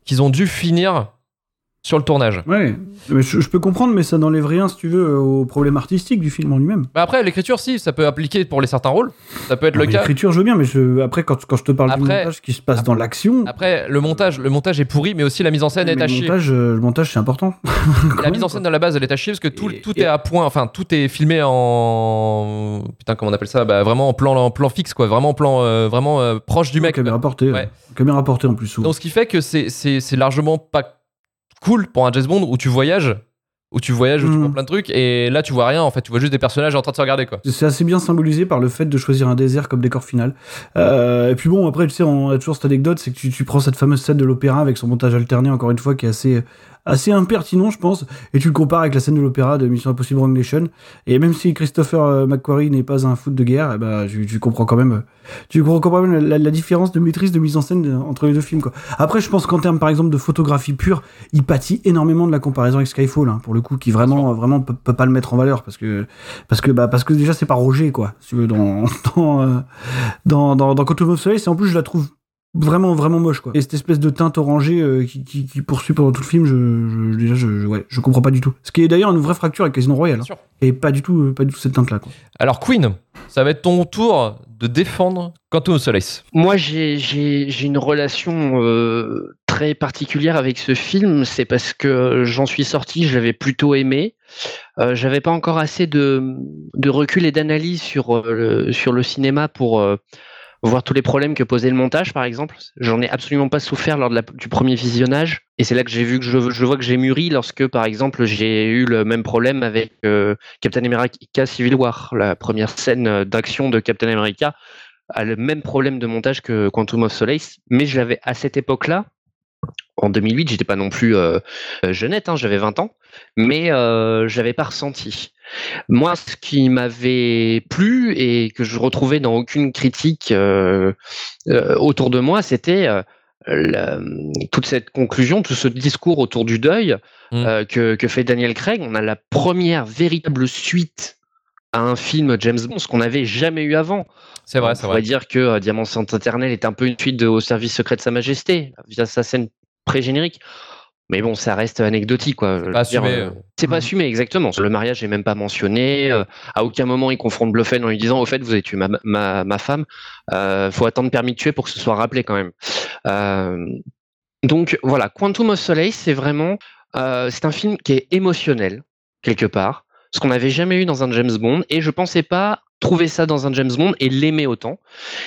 qu'ils ont dû finir sur le tournage. Ouais, mais je, je peux comprendre, mais ça n'enlève rien, si tu veux, au problème artistique du film en lui-même. Bah après, l'écriture, si, ça peut appliquer pour les certains rôles. Ça peut être Non, le cas. L'écriture, je veux bien, mais je, après, quand, quand je te parle du Après- montage qui se passe dans l'action, Après, le montage, le montage est pourri, mais aussi la mise en scène est à le chier. montage, euh, le montage, c'est important. La mise en scène de la base, elle est à chier parce que tout, Et- tout et- est à point, enfin tout est filmé en putain comment on appelle ça, bah, vraiment en plan, en plan fixe quoi, vraiment en plan, euh, vraiment euh, proche du mec. Caméra portée. Ouais. Caméra portée en plus. souvent. Donc ce qui fait que c'est largement pas cool pour un James Bond où tu voyages, où tu voyages, où tu Mm. vois plein de trucs et là tu vois rien en fait, tu vois juste des personnages en train de se regarder quoi. C'est assez bien symbolisé par le fait de choisir un désert comme décor final. Euh, et puis bon, après, tu sais, on a toujours cette anecdote, c'est que tu, tu prends cette fameuse scène de l'opéra avec son montage alterné, encore une fois, qui est assez, assez impertinent, je pense, et tu le compares avec la scène de l'opéra de Mission Impossible Nation. Et même si Christopher euh, McQuarrie n'est pas un foot de guerre, eh ben, tu, tu comprends quand même, euh, tu comprends quand même la, différence de maîtrise de mise en scène euh, entre les deux films, quoi. Après, je pense qu'en termes, par exemple, de photographie pure, il pâtit énormément de la comparaison avec Skyfall, hein, pour le coup, qui vraiment, vraiment peut, pas le mettre en valeur, parce que, parce que, bah, parce que déjà, c'est pas Roger, quoi, si tu veux, dans, dans, euh, dans, dans, dans Quantum of Solace, et en plus, je la trouve vraiment, vraiment moche, quoi. Et cette espèce de teinte orangée euh, qui, qui, qui poursuit pendant tout le film, je, je, déjà, je, je- ouais, je comprends pas du tout. Ce qui est d'ailleurs une vraie fracture avec Casino Royale. Hein. Et pas du tout, euh, pas du tout cette teinte-là, quoi. Alors Queen, ça va être ton tour de défendre Quantum of Solace. Moi, j'ai j'ai- j'ai une relation euh, très particulière avec ce film. C'est parce que j'en suis sorti, je l'avais plutôt aimé. Euh, J'avais pas encore assez de, de recul et d'analyse sur, euh, le, sur le cinéma pour euh, voir tous les problèmes que posait le montage, par exemple. J'en ai absolument pas souffert lors de du premier visionnage. Et c'est là que j'ai vu que je, je vois que j'ai mûri lorsque, par exemple, j'ai eu le même problème avec euh, Captain America Civil War, la première scène euh, d'action de Captain America a le même problème de montage que Quantum of Solace, mais je l'avais à cette époque-là. En 2008, j'étais pas non plus euh, euh, jeunette, hein, j'avais 20 ans, mais euh, j'avais pas ressenti. Moi, ce qui m'avait plu et que je retrouvais dans aucune critique euh, autour de moi, c'était la- toute cette conclusion, tout ce discours autour du deuil Mm. euh, que, que fait Daniel Craig. On a la première véritable suite à un film James Bond, ce qu'on n'avait jamais eu avant. C'est vrai, On c'est pourrait vrai. dire que euh, Diamant Éternel est un peu une suite de Au service secret de Sa Majesté, via sa scène pré-générique. Mais bon, ça reste anecdotique, quoi. Je pas veux dire, assumé, euh. C'est pas assumé, exactement. Le mariage est même pas mentionné. euh, à aucun moment, il confronte Bluffen en lui disant Au fait, vous avez tué ma, ma, ma femme. Euh, faut attendre permis de tuer pour que ce soit rappelé, quand même. Euh, donc, voilà. Quantum of Solace, c'est vraiment. c'est un film qui est émotionnel, quelque part. Ce qu'on n'avait jamais eu dans un James Bond. Et je pensais pas trouver ça dans un James Bond et l'aimer autant.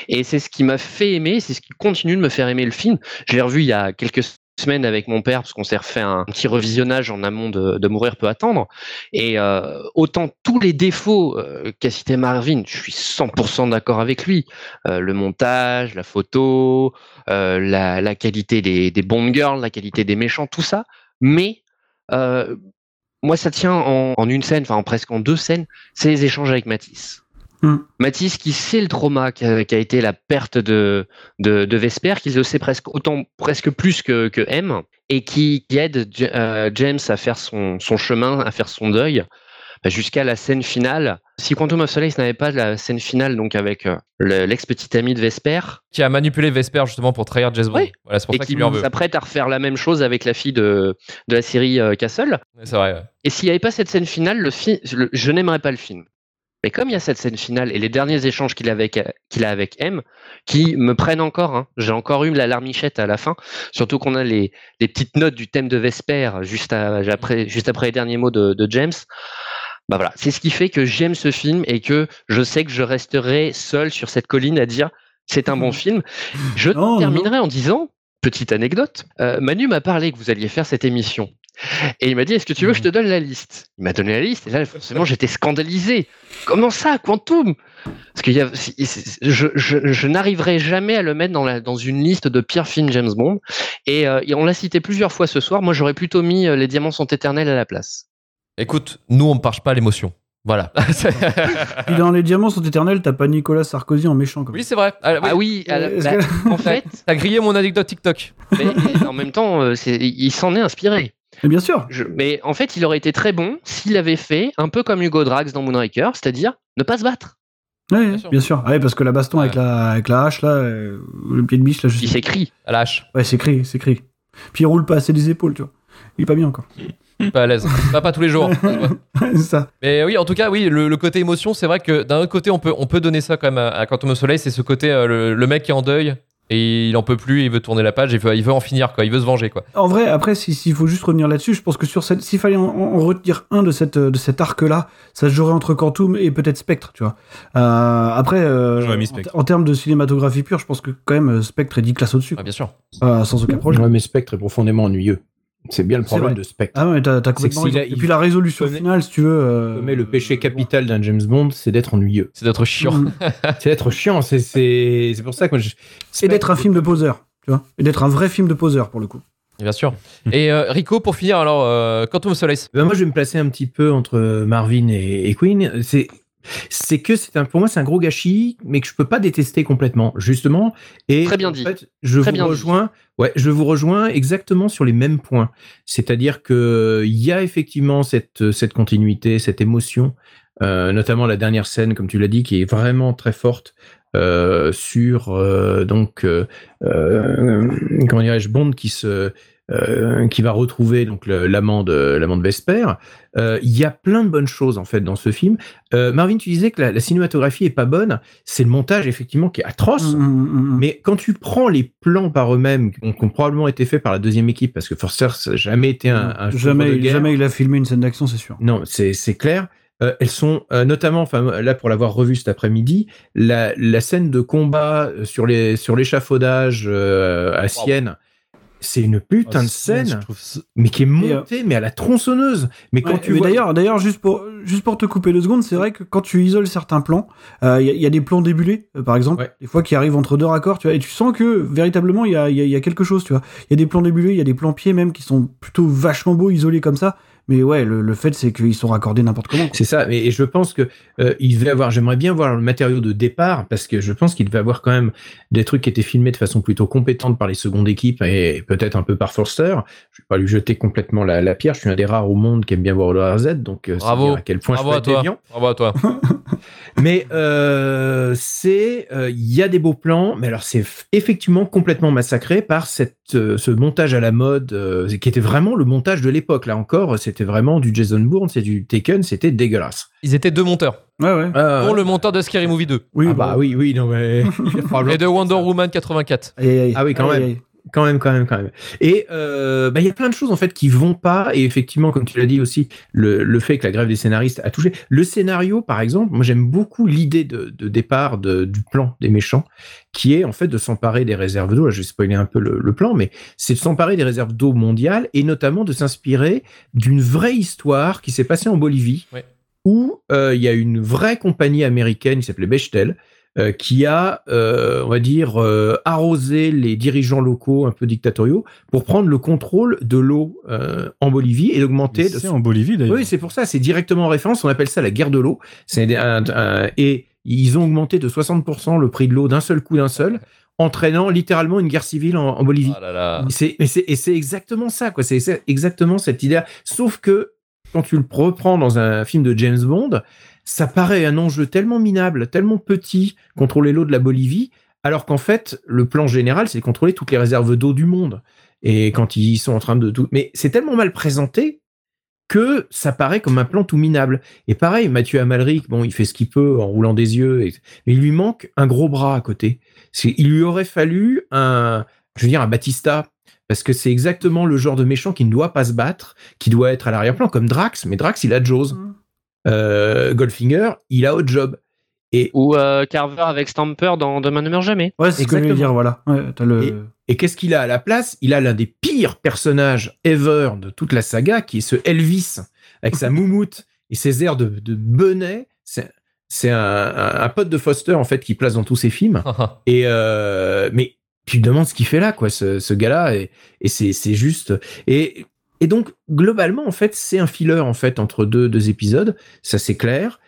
Et c'est ce qui m'a fait aimer, c'est ce qui continue de me faire aimer le film. Je l'ai revu il y a quelques semaines avec mon père parce qu'on s'est refait un petit revisionnage en amont de, Mourir peut attendre. Et euh, autant tous les défauts euh, qu'a cité Marvin, je suis 100% d'accord avec lui. Euh, le montage, la photo, la, qualité des, des Bond girls, la qualité des méchants, tout ça. Mais moi, ça tient en, une scène, enfin en presque en deux scènes, c'est les échanges avec Matisse. Hmm. Matisse qui sait le trauma qu'a qu'a été la perte de, de, de Vesper, qui le sait presque autant, presque plus que, que M, et qui, qui aide euh, James à faire son, son chemin, à faire son deuil, bah, jusqu'à la scène finale. Si Quantum of Solace n'avait pas la scène finale, donc avec euh, le- l'ex-petit ami de Vesper, Qui a manipulé Vesper justement pour trahir James Bond. Oui. Voilà, c'est pour et ça qu'il lui en veut. s'apprête à refaire la même chose avec la fille de, de la série euh, Castle, C'est vrai. ouais. et s'il n'y avait pas cette scène finale, le fi- le- je n'aimerais pas le film. Mais comme il y a cette scène finale et les derniers échanges qu'il a avec, qu'il a avec M, qui me prennent encore, hein, j'ai encore eu la larmichette à la fin, surtout qu'on a les, les petites notes du thème de Vesper juste, à- après, juste après les derniers mots de, de James. Bah voilà, c'est ce qui fait que j'aime ce film et que je sais que je resterai seul sur cette colline à dire c'est un bon film. Je non, terminerai en disant, petite anecdote, euh, Manu m'a parlé que vous alliez faire cette émission. Et il m'a dit, est-ce que tu veux que je te donne la liste? Il m'a donné la liste, et là, forcément, j'étais scandalisé. Comment ça, Quantum? Parce que je, je, je n'arriverai jamais à le mettre dans, la, dans une liste de pires films James Bond. Et, euh, et on l'a cité plusieurs fois ce soir. Moi, j'aurais plutôt mis euh, Les Diamants sont éternels à la place. Écoute, nous on ne parche pas l'émotion. Voilà. Puis dans Les Diamants sont éternels, t'as pas Nicolas Sarkozy en méchant, comme oui, c'est vrai. Ah, oui. Ah oui, que- en fait, T'as grillé mon anecdote TikTok. mais, mais en même temps, euh, il s'en est inspiré. Mais bien sûr. Je- mais en fait, il aurait été très bon s'il avait fait un peu comme Hugo Drax dans Moonraker, c'est-à-dire ne pas se battre. Ouais, Bien sûr. bien sûr. Ah Ouais, parce que la baston avec, la, avec la hache, là, euh, le pied de biche, là, je Il s'écrit. À la hache. Ouais, c'est écrit, c'est écrit. Puis il roule pas assez les épaules, tu vois. Il est pas bien encore. Pas à l'aise. Pas, pas tous les jours. C'est ça. Mais oui, en tout cas, oui, le, le côté émotion, c'est vrai que d'un autre côté, on peut, on peut donner ça quand même à, à Quantum of Soleil, c'est ce côté, euh, le, le mec qui est en deuil et il en peut plus, il veut tourner la page, il veut, il veut en finir, quoi, il veut se venger, quoi. En vrai, après, si- s'il faut juste revenir là-dessus, je pense que sur cette, s'il fallait en, en retenir un de cette de cet arc-là, ça se jouerait entre Quantum et peut-être Spectre, tu vois. Euh, après, euh, en, Spectre. en termes de cinématographie pure, je pense que quand même euh, Spectre est 10 classes au-dessus, Ah, bien sûr. Euh, sans aucun problème. Ouais, mais Spectre est profondément ennuyeux. C'est bien le C'est problème de Spectre. Ah ouais, t'as, t'as C'est complètement s'il raison. a- Et puis la résolution connaît- finale, si tu veux. euh, Mais le péché capital d'un James Bond, c'est d'être ennuyeux. C'est d'être chiant. Mm. C'est d'être chiant. C'est c'est c'est pour ça que moi, je... Et d'être un film de poseur, tu vois. Et d'être un vrai film de poseur, pour le coup. Bien sûr. Et euh, Rico, pour finir, alors, euh, Quantum Solace. Ben, moi, je vais me placer un petit peu entre Marvin et, et Queen. C'est c'est que c'est un pour moi c'est un gros gâchis, mais que je peux pas détester complètement, justement. Et Très bien en dit. fait, je Très vous bien dit. rejoins. Ouais, je vous rejoins exactement sur les mêmes points. C'est-à-dire que il y a effectivement cette cette continuité, cette émotion, euh, notamment la dernière scène, comme tu l'as dit, qui est vraiment très forte. euh, sur euh, donc euh, euh, comment dirais-je Bond qui se euh, qui va retrouver donc l'amant de l'amant de Vesper. Euh, Il y a plein de bonnes choses en fait dans ce film. Euh, Marvin, tu disais que la, la cinématographie est pas bonne. C'est le montage effectivement qui est atroce. Mm, mm, mm. Mais quand tu prends les plans par eux-mêmes, qui ont, qui ont probablement été faits par la deuxième équipe, parce que Forster ça n'a jamais été un, un chef-d'œuvre de jamais, guerre. jamais il a filmé une scène d'action, c'est sûr. Non, c'est c'est clair. Euh, elles sont euh, notamment, enfin là pour l'avoir revu cet après-midi, la, la scène de combat sur les sur l'échafaudage euh, à Sienne, c'est une putain Ah, de scène, ça- mais qui est euh, montée, mais à la tronçonneuse. Mais quand Ouais, tu vois, d'ailleurs, d'ailleurs, juste pour juste pour te couper deux secondes, c'est vrai que quand tu isoles certains plans, euh, il y, a- il y a des plans débulés, euh, par exemple, Ouais. des fois qui arrivent entre deux raccords, tu vois, et tu sens que véritablement il y a, y a quelque chose, tu vois. Il y a des plans débulés, il y a des plans pieds même qui sont plutôt vachement beaux, isolés comme ça. Mais ouais, le, le fait c'est qu'ils sont raccordés n'importe comment. C'est ça, et, et je pense que euh, il devait avoir. J'aimerais bien voir le matériau de départ parce que je pense qu'il devait avoir quand même des trucs qui étaient filmés de façon plutôt compétente par les secondes équipes et peut-être un peu par Forster. Je vais pas lui jeter complètement la, la pierre. Je suis un des rares au monde qui aime bien voir le RZ, donc euh, Bravo. dire à quel point Bravo je à toi. déviant. Bravo à toi. Mais euh, c'est, euh, il y a des beaux plans, mais alors c'est effectivement complètement massacré par cette, euh, ce montage à la mode, euh, qui était vraiment le montage de l'époque. Là encore, c'était vraiment du Jason Bourne, c'est du Taken, c'était dégueulasse. Ils étaient deux monteurs. Ouais, ouais. Ah, Pour le monteur de Scary Movie 2 Oui, ah bon. bah oui, oui, non mais et de Wonder Woman 84. Aïe, aïe, aïe. Ah oui, quand Aïe, même. Quand même, quand même, quand même. Et euh, bah, il y a plein de choses en fait qui vont pas. Et effectivement, comme tu l'as dit aussi, le, le fait que la grève des scénaristes a touché. Le scénario, par exemple, moi j'aime beaucoup l'idée de, de départ de- du plan des méchants, qui est en fait de s'emparer des réserves d'eau. Là, je vais spoiler un peu le, le plan, mais c'est de s'emparer des réserves d'eau mondiales et notamment de s'inspirer d'une vraie histoire qui s'est passée en Bolivie, Ouais. où euh, il y a une vraie compagnie américaine qui s'appelait Bechtel euh, qui a, euh, on va dire, euh, arrosé les dirigeants locaux un peu dictatoriaux pour prendre le contrôle de l'eau euh, en Bolivie et d'augmenter. de C'est en Bolivie d'ailleurs. Oui, c'est pour ça, c'est directement en référence. On appelle ça la guerre de l'eau. C'est un- un- et ils ont augmenté de 60% le prix de l'eau d'un seul coup, d'un seul, entraînant littéralement une guerre civile en, en Bolivie. Là là. C'est, et c'est exactement ça, quoi. C'est, c'est exactement cette idée. Sauf que quand tu le reprends dans un film de James Bond, ça paraît un enjeu tellement minable, tellement petit, contrôler l'eau de la Bolivie, alors qu'en fait, le plan général, c'est contrôler toutes les réserves d'eau du monde. Et quand ils sont en train de tout, mais c'est tellement mal présenté que ça paraît comme un plan tout minable. Et pareil, Mathieu Amalric, bon, il fait ce qu'il peut en roulant des yeux, mais il lui manque un gros bras à côté. Il lui aurait fallu un, je veux dire, un Batista, parce que c'est exactement le genre de méchant qui ne doit pas se battre, qui doit être à l'arrière-plan, comme Drax, mais Drax, il a Jaws. Mm. Euh, Goldfinger, il a Hot Job. Et, Ou euh, Carver avec Stamper dans Demain ne meurt jamais. Ouais, c'est ce que je voulais dire, voilà. Ouais, t'as le... et qu'est-ce qu'il a à la place? Il a l'un des pires personnages ever de toute la saga, qui est ce Elvis, avec sa moumoute et ses airs de, de benet. C'est, c'est un, un- un pote de Foster, en fait, qui place dans tous ses films. Et euh, mais tu te demandes ce qu'il fait là, quoi, ce, ce gars-là, et, et c'est, c'est juste. Et, et donc globalement, en fait, c'est un filler en fait entre deux, deux épisodes, ça c'est clair.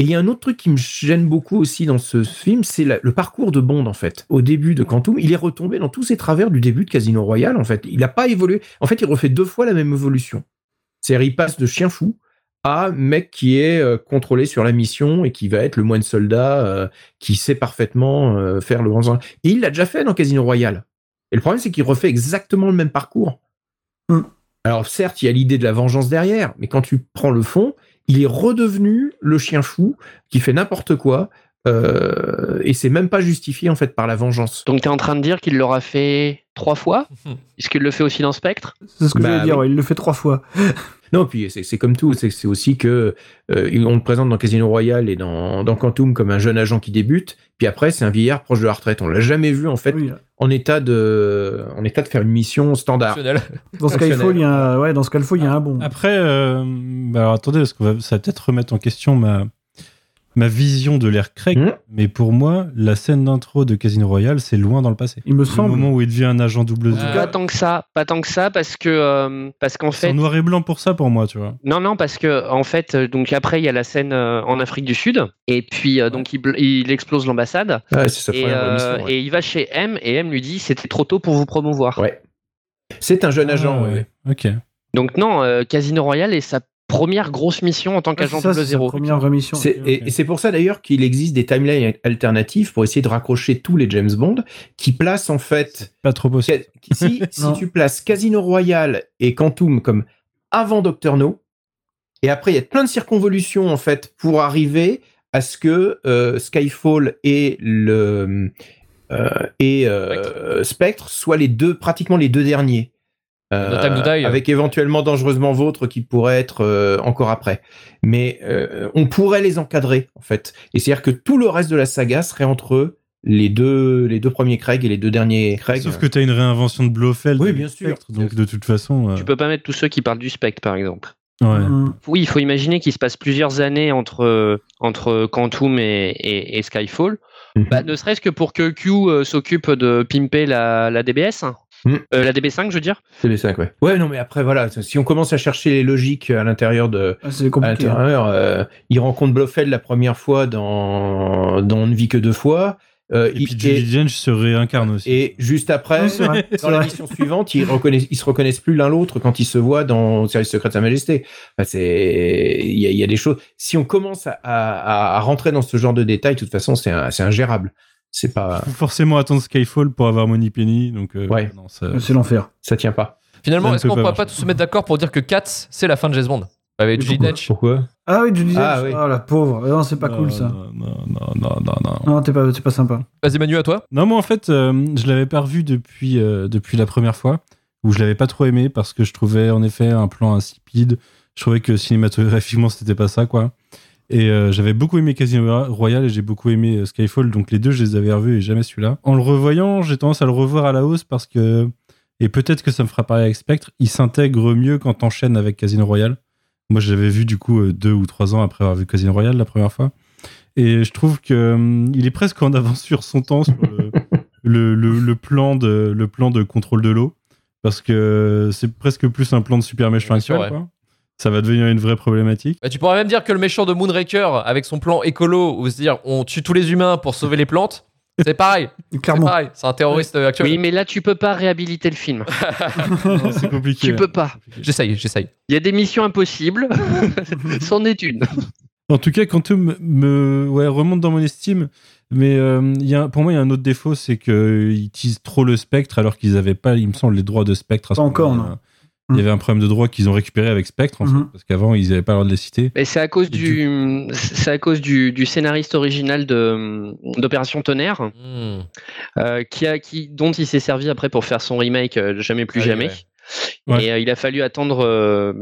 Et il y a un autre truc qui me gêne beaucoup aussi dans ce film, c'est le parcours de Bond en fait. Au début de Quantum, il est retombé dans tous ses travers du début de Casino Royale en fait. Il n'a pas évolué. En fait, il refait deux fois la même évolution. C'est-à-dire, il passe de chien fou à mec qui est euh, contrôlé sur la mission et qui va être le moine soldat euh, qui sait parfaitement euh, faire le grand. Et il l'a déjà fait dans Casino Royale. Et le problème, c'est qu'il refait exactement le même parcours. Mm. Alors certes, il y a l'idée de la vengeance derrière, mais quand tu prends le fond, il est redevenu le chien fou qui fait n'importe quoi. euh, et c'est même pas justifié en fait par la vengeance. Donc tu es en train de dire qu'il l'aura fait trois fois? Est-ce qu'il le fait aussi dans Spectre? C'est ce que Bah j'allais dire, oui. ouais, il le fait trois fois. Non, puis c'est comme tout, c'est aussi que euh, on le présente dans Casino Royale et dans, dans Quantum comme un jeune agent qui débute, puis après c'est un vieillard proche de la retraite. On l'a jamais vu en fait Oui. en état de en état de faire une mission standard. Dans Skyfall, il y a un, ouais, dans Skyfall, il y a un bon. Après, euh, bah alors attendez, parce que ça va peut-être remettre en question ma, ma vision de l'ère Craig. Hmm. Mais pour moi, la scène d'intro de Casino Royale, c'est loin dans le passé. Il me Le semble. moment où il devient un agent double Ah. Pas tant que ça, pas tant que ça, parce que euh, parce qu'en C'est fait, en noir et blanc pour ça, pour moi, tu vois. non non, parce que en fait, euh, donc après il y a la scène euh, en Afrique du Sud, et puis euh, donc il, il explose l'ambassade, c'est et, euh, ouais. et il va chez M, et M lui dit c'était trop tôt pour vous promouvoir. Ouais. C'est un jeune agent. Ah, ouais. ouais. Ok. Donc non, euh, Casino Royale est sa première grosse mission en tant qu'agent sa 0 première vraie mission. C'est- ok. Et, et c'est pour ça d'ailleurs qu'il existe des timelines alternatives pour essayer de raccrocher tous les James Bond qui placent en fait Pas trop possible. Si, tu places Casino Royale et Quantum comme avant Doctor No, et après il y a plein de circonvolutions en fait pour arriver à ce que euh, Skyfall et le euh, et euh, Spectre soient les deux pratiquement les deux derniers. Euh, No Time to Die. avec éventuellement dangereusement vôtre qui pourrait être euh, encore après. Mais euh, on pourrait les encadrer en fait. Et c'est-à-dire que tout le reste de la saga serait entre les deux les deux premiers Craig et les deux derniers Craig. Sauf que tu as une réinvention de Blofeld. Oui, bien sûr. Spectre, donc de toute façon. euh, Tu peux pas mettre tous ceux qui parlent du Spectre par exemple. ouais. Mm. Oui, il faut imaginer qu'il se passe plusieurs années entre, entre Quantum et, et- et Skyfall. Mhm. Bah, ne serait-ce que pour que Q s'occupe de pimper la, la DBS. Mhm. Euh, la DB5, je veux dire. C'est les cinq, ouais. Ouais, non, mais après, voilà, si on commence à chercher les logiques à l'intérieur de. Ah, c'est À compliqué. hein. l'intérieur, euh, il rencontre Blofeld la première fois dans, dans On ne vit que deux fois. Euh, Et il- puis Dench se réincarne aussi. et juste après, Non, vrai, dans la mission suivante, ils, reconnaissent, ils se reconnaissent plus l'un l'autre quand ils se voient dans le service secret de Sa Majesté. Enfin, c'est, il y a, il y a des choses. Si on commence à, à, à rentrer dans ce genre de détails, de toute façon, c'est un- c'est ingérable. C'est pas, Faut forcément attendre Skyfall pour avoir Money Penny. Donc, euh, Ouais. non, ça- C'est l'enfer. ça tient pas. Finalement, ne est-ce qu'on pas pourrait pas tous se mettre d'accord pour dire que Cats, c'est la fin de James Bond? Avec Julie Dench. Pourquoi? Ah oui, disais. Ah Ah, oui. la pauvre. Non, c'est pas Non, cool ça. Non, non, non, non, non, non. T'es pas, pas sympa. Vas-y Manu, à toi. Non, moi en fait, euh, je l'avais pas revu depuis, euh, depuis la première fois, où je l'avais pas trop aimé parce que je trouvais en effet un plan insipide. Je trouvais que cinématographiquement c'était pas ça, quoi. Et euh, j'avais beaucoup aimé Casino Royale et j'ai beaucoup aimé euh, Skyfall, donc les deux je les avais revus et jamais celui-là. En le revoyant, j'ai tendance à le revoir à la hausse parce que, et peut-être que ça me fera pareil avec Spectre, il s'intègre mieux quand t'enchaînes avec Casino Royale. Moi je l'avais vu du coup euh, deux ou trois ans après avoir vu Casino Royale la première fois. Et je trouve que hum, est presque en avance sur son temps sur le, le, le- le plan de le plan de contrôle de l'eau parce que c'est presque plus un plan de super méchant ouais. quoi. Ça va devenir une vraie problématique. Bah, tu pourrais même dire que le méchant de Moonraker, avec son plan écolo, où se dire on tue tous les humains pour sauver les plantes, c'est pareil. C'est Clairement. pareil. C'est un terroriste euh, actuel. Oui, mais là, tu peux pas réhabiliter le film. Non, c'est compliqué. tu peux pas. J'essaye, j'essaye. Il y a des missions impossibles. C'en est une. En tout cas, Quantum me ouais, remonte dans mon estime. Mais euh, il y a, pour moi, il y a un autre défaut, c'est qu'ils utilisent trop le spectre alors qu'ils n'avaient pas, il me semble, les droits de spectre. à ce Pas encore, moment-là. non. Il y avait un problème de droit qu'ils ont récupéré avec Spectre, en Mhm. fait, parce qu'avant, ils n'avaient pas le droit de les citer. Mais c'est à cause Et du, c'est à cause du, du scénariste original de d'Opération Tonnerre, Hmm. euh, qui a, qui, dont il s'est servi après pour faire son remake euh, Jamais plus Ah jamais. ouais. Ouais. Et euh, il a fallu attendre euh,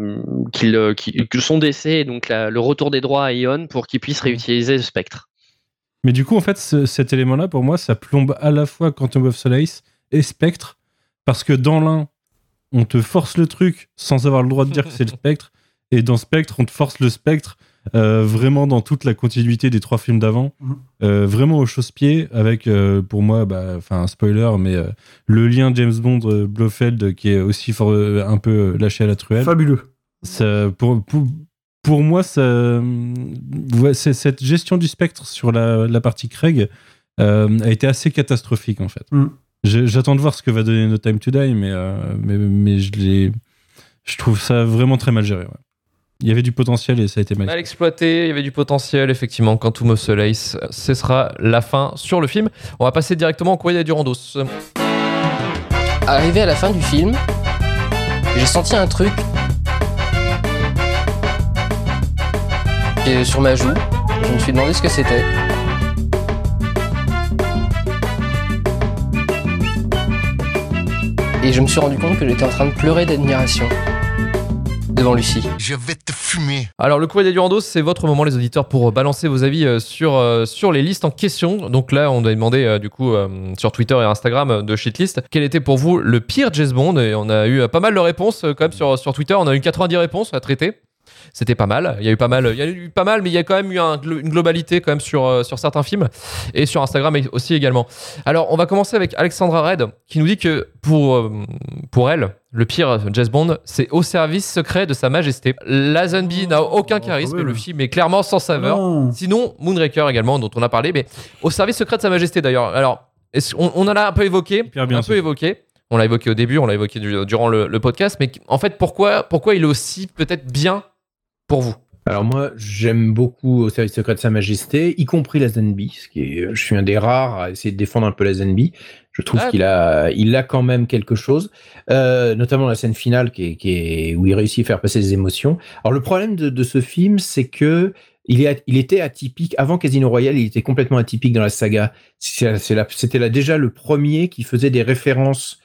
qu'il, euh, son décès et donc la- le retour des droits à Eon pour qu'il puisse réutiliser le Spectre. Mais du coup, en fait, ce- cet élément-là, pour moi, ça plombe à la fois Quantum of Solace et Spectre, parce que dans l'un, on te force le truc sans avoir le droit de dire que c'est le Spectre, et dans Spectre, on te force le Spectre euh, vraiment dans toute la continuité des trois films d'avant, Mhm. euh, vraiment au chausse-pied, avec, euh, pour moi, bah, enfin, un spoiler, mais euh, le lien James Bond Blofeld qui est aussi fort, un peu lâché à la truelle. Fabuleux. Ça, pour, pour, pour moi, ça, ouais, cette gestion du spectre sur la, la partie Craig euh, a été assez catastrophique en fait. Mm. J'attends de voir ce que va donner No Time to Die, mais, euh, mais, mais je, l'ai- je trouve ça vraiment très mal géré. ouais. Il y avait du potentiel et ça a été mal. Mal exploité, il y avait du potentiel, effectivement. Quantum of Solace, ce sera la fin sur le film. On va passer directement au courrier du Randos. Arrivé à la fin du film, J'ai senti un truc qui est sur ma joue. Je me suis demandé ce que c'était. Et je me suis rendu compte que j'étais en train de pleurer d'admiration devant Lucie. Je vais te fumer. Alors, le courrier du rando, c'est votre moment, les auditeurs, pour balancer vos avis euh, sur, euh, sur les listes en question. Donc là, on a demandé, euh, du coup, euh, sur Twitter et Instagram euh, de Shitlist, quel était pour vous le pire James Bond? Et on a eu euh, pas mal de réponses, euh, quand même, sur, sur Twitter. On a eu 90 réponses à traiter. C'était pas mal. Il y a eu pas mal, il y a eu pas mal, mais il y a quand même eu un une globalité quand même sur, euh, sur certains films et sur Instagram aussi également. Alors, on va commencer avec Alexandra Red qui nous dit que pour, euh, pour elle, le pire James Bond, c'est au service secret de Sa Majesté. Lazenby n'a aucun charisme ouais, et le film est clairement sans saveur. Non. Sinon, Moonraker également, dont on a parlé, mais au service secret de Sa Majesté d'ailleurs. Alors, on, on en a un peu évoqué, bien, un peu évoqué. On l'a évoqué au début, on l'a évoqué du- durant le, le podcast, mais en fait, pourquoi, pourquoi il est aussi peut-être bien pour vous Alors moi, j'aime beaucoup au service secret de Sa Majesté, y compris la Zenby, ce qui est, je suis un des rares à essayer de défendre un peu la Zenby. Je trouve Ah. qu'il a, il a quand même quelque chose, euh, notamment la scène finale qui est, qui est- où il réussit à faire passer des émotions. Alors le problème de, de ce film, c'est que il, est, il était atypique avant Casino Royale, il était complètement atypique dans la saga. C'était là déjà le premier qui faisait des références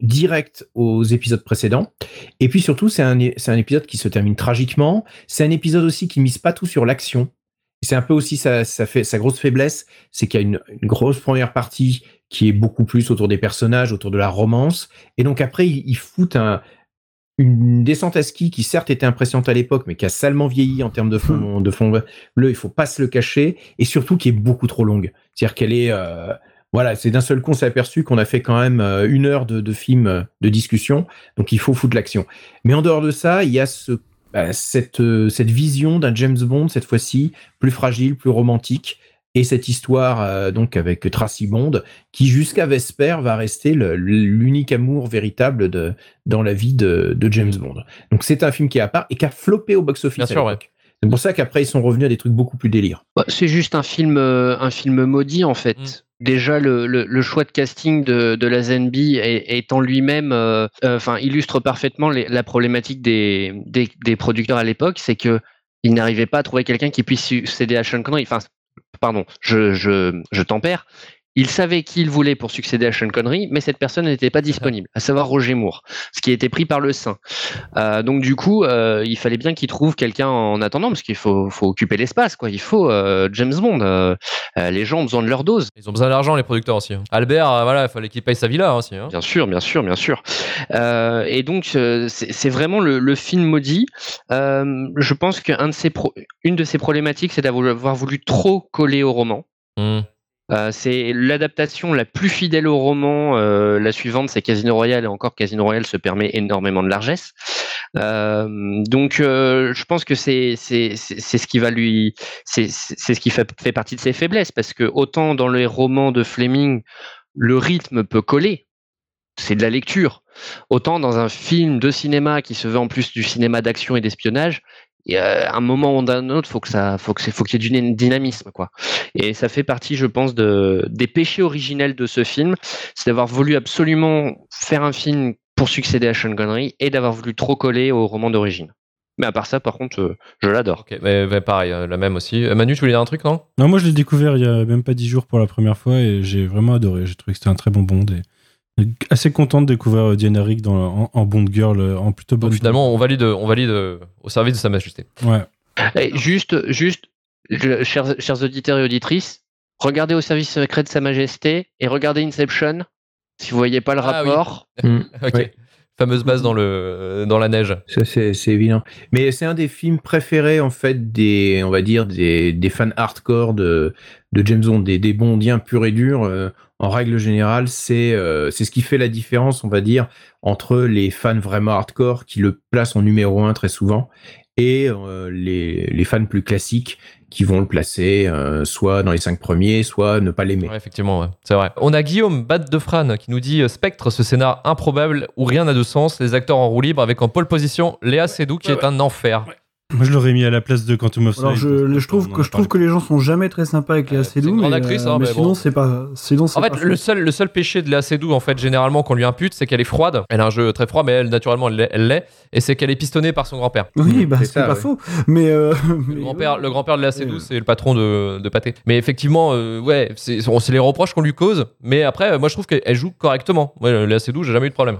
directes aux épisodes précédents. Et puis surtout, c'est un, c'est un épisode qui se termine tragiquement. C'est un épisode aussi qui mise pas tout sur l'action. C'est un peu aussi sa, sa, fait, sa grosse faiblesse, c'est qu'il y a une, une grosse première partie qui est beaucoup plus autour des personnages, autour de la romance. Et donc après, il, il fout un, une descente à ski qui certes était impressionnante à l'époque, mais qui a salement vieilli en termes de fond, de fond bleu. Il faut pas se le cacher, et surtout qui est beaucoup trop longue. C'est-à-dire qu'elle est, euh, voilà, c'est d'un seul coup on s'est aperçu qu'on a fait quand même euh, une heure de, de film euh, de discussion, donc il faut foutre l'action. Mais en dehors de ça, il y a ce, bah, cette, euh, cette vision d'un James Bond cette fois-ci plus fragile, plus romantique. Et cette histoire euh, donc avec Tracy Bond, qui jusqu'à Vesper va rester l'unique amour véritable de, dans la vie de, de James Bond. Donc c'est un film qui est à part et qui a floppé au box-office. Bien à sûr, ouais. l'époque. C'est pour ça qu'après ils sont revenus à des trucs beaucoup plus délire. Bah, c'est juste un film, euh, un film maudit en fait. Déjà, le, choix de casting de, la Zenby est, en lui-même, euh, euh, enfin, illustre parfaitement la problématique des, producteurs à l'époque, c'est que ils n'arrivaient pas à trouver quelqu'un qui puisse succéder à Sean Connery. Enfin, pardon, je, je, je tempère. Ils savaient qui ils voulaient pour succéder à Sean Connery, mais cette personne n'était pas disponible, à savoir Roger Moore, ce qui a été pris par le sein. Euh, donc du coup, euh, il fallait bien qu'il trouve quelqu'un en attendant, parce qu'il faut, faut occuper l'espace, quoi. Il faut euh, James Bond. les gens ont besoin de leur dose. Ils ont besoin d'argent, les producteurs aussi. hein. Albert, voilà, il fallait qu'il paye sa villa aussi. hein. Bien sûr, bien sûr, bien sûr. Et donc, c'est vraiment le, le film maudit. Je pense qu'une de ses problématiques, c'est d'avoir voulu trop coller au roman. Hmm. Euh, c'est l'adaptation la plus fidèle au roman. euh, la suivante, c'est Casino Royale, et encore Casino Royale se permet énormément de largesse. Euh, donc, je pense que c'est c'est ce qui va lui, c'est ce qui fait, fait partie de ses faiblesses, parce que autant dans les romans de Fleming, le rythme peut coller, c'est de la lecture. Autant dans un film de cinéma qui se veut en plus du cinéma d'action et d'espionnage, il y a un moment ou d'un autre, faut que ça, faut que c'est, faut qu'il y ait du dynamisme, quoi. Et ça fait partie, je pense, de, des péchés originels de ce film, c'est d'avoir voulu absolument faire un film pour succéder à Sean Connery et d'avoir voulu trop coller au roman d'origine. Mais à part ça, par contre, euh, je l'adore. Ok, mais- mais pareil, euh, la même aussi. Euh, Manu, tu voulais dire un truc, non? Non, moi je l'ai découvert il y a même pas dix jours pour la première fois et j'ai vraiment adoré. J'ai trouvé que c'était un très bon Bond et et assez content de découvrir euh, Diana Rigg dans, en, en Bond Girl, euh, en plutôt bonne. Donc finalement, on valide, on valide euh, au service de Sa Majesté. Ouais. Et juste, juste, je- chers, chers auditeurs et auditrices, regardez au service secret de Sa Majesté et regardez Inception. Si vous voyez pas le Ah oui. rapport, ok. Ouais. Fameuse base dans, le, dans la neige. Ça, c'est c'est évident. Mais c'est un des films préférés, en fait, des, on va dire, des, des fans hardcore de, de James Bond, des, des bondiens purs et durs. En règle générale, c'est euh, c'est ce qui fait la différence, on va dire, entre les fans vraiment hardcore qui le placent en numéro un très souvent et euh, les, les fans plus classiques qui vont le placer euh, soit dans les cinq premiers, soit ne pas l'aimer. Ouais, effectivement, ouais. c'est vrai. On a Guillaume Bat de Fran qui nous dit Spectre, ce scénar improbable où rien n'a de sens, les acteurs en roue libre avec en pole position Léa Seydoux qui est un enfer. Moi, je l'aurais mis à la place de Quantum of Alors Solace. je, je trouve que je trouve que les gens sont jamais très sympas avec Léa c'est Seydoux, une grande mais, actrice, euh, hein, mais mais sinon bon. c'est pas sinon c'est En fait, pas le seul, le seul péché de Léa Seydoux, en fait, généralement, qu'on lui impute, c'est qu'elle est froide. Elle a un jeu très froid, mais elle, naturellement, elle l'est-. Et c'est qu'elle est pistonnée par son grand-père. Oui, bah C'est pas ouais. faux, mais, euh, mais Le grand-père, de Léa Seydoux, Ouais. c'est le patron de, de Pâté. Mais effectivement, euh, ouais, c'est on- c'est les reproches qu'on lui cause. Mais après, euh, moi, je trouve qu'elle elle joue correctement. Ouais, Léa Seydoux, j'ai jamais eu de problème.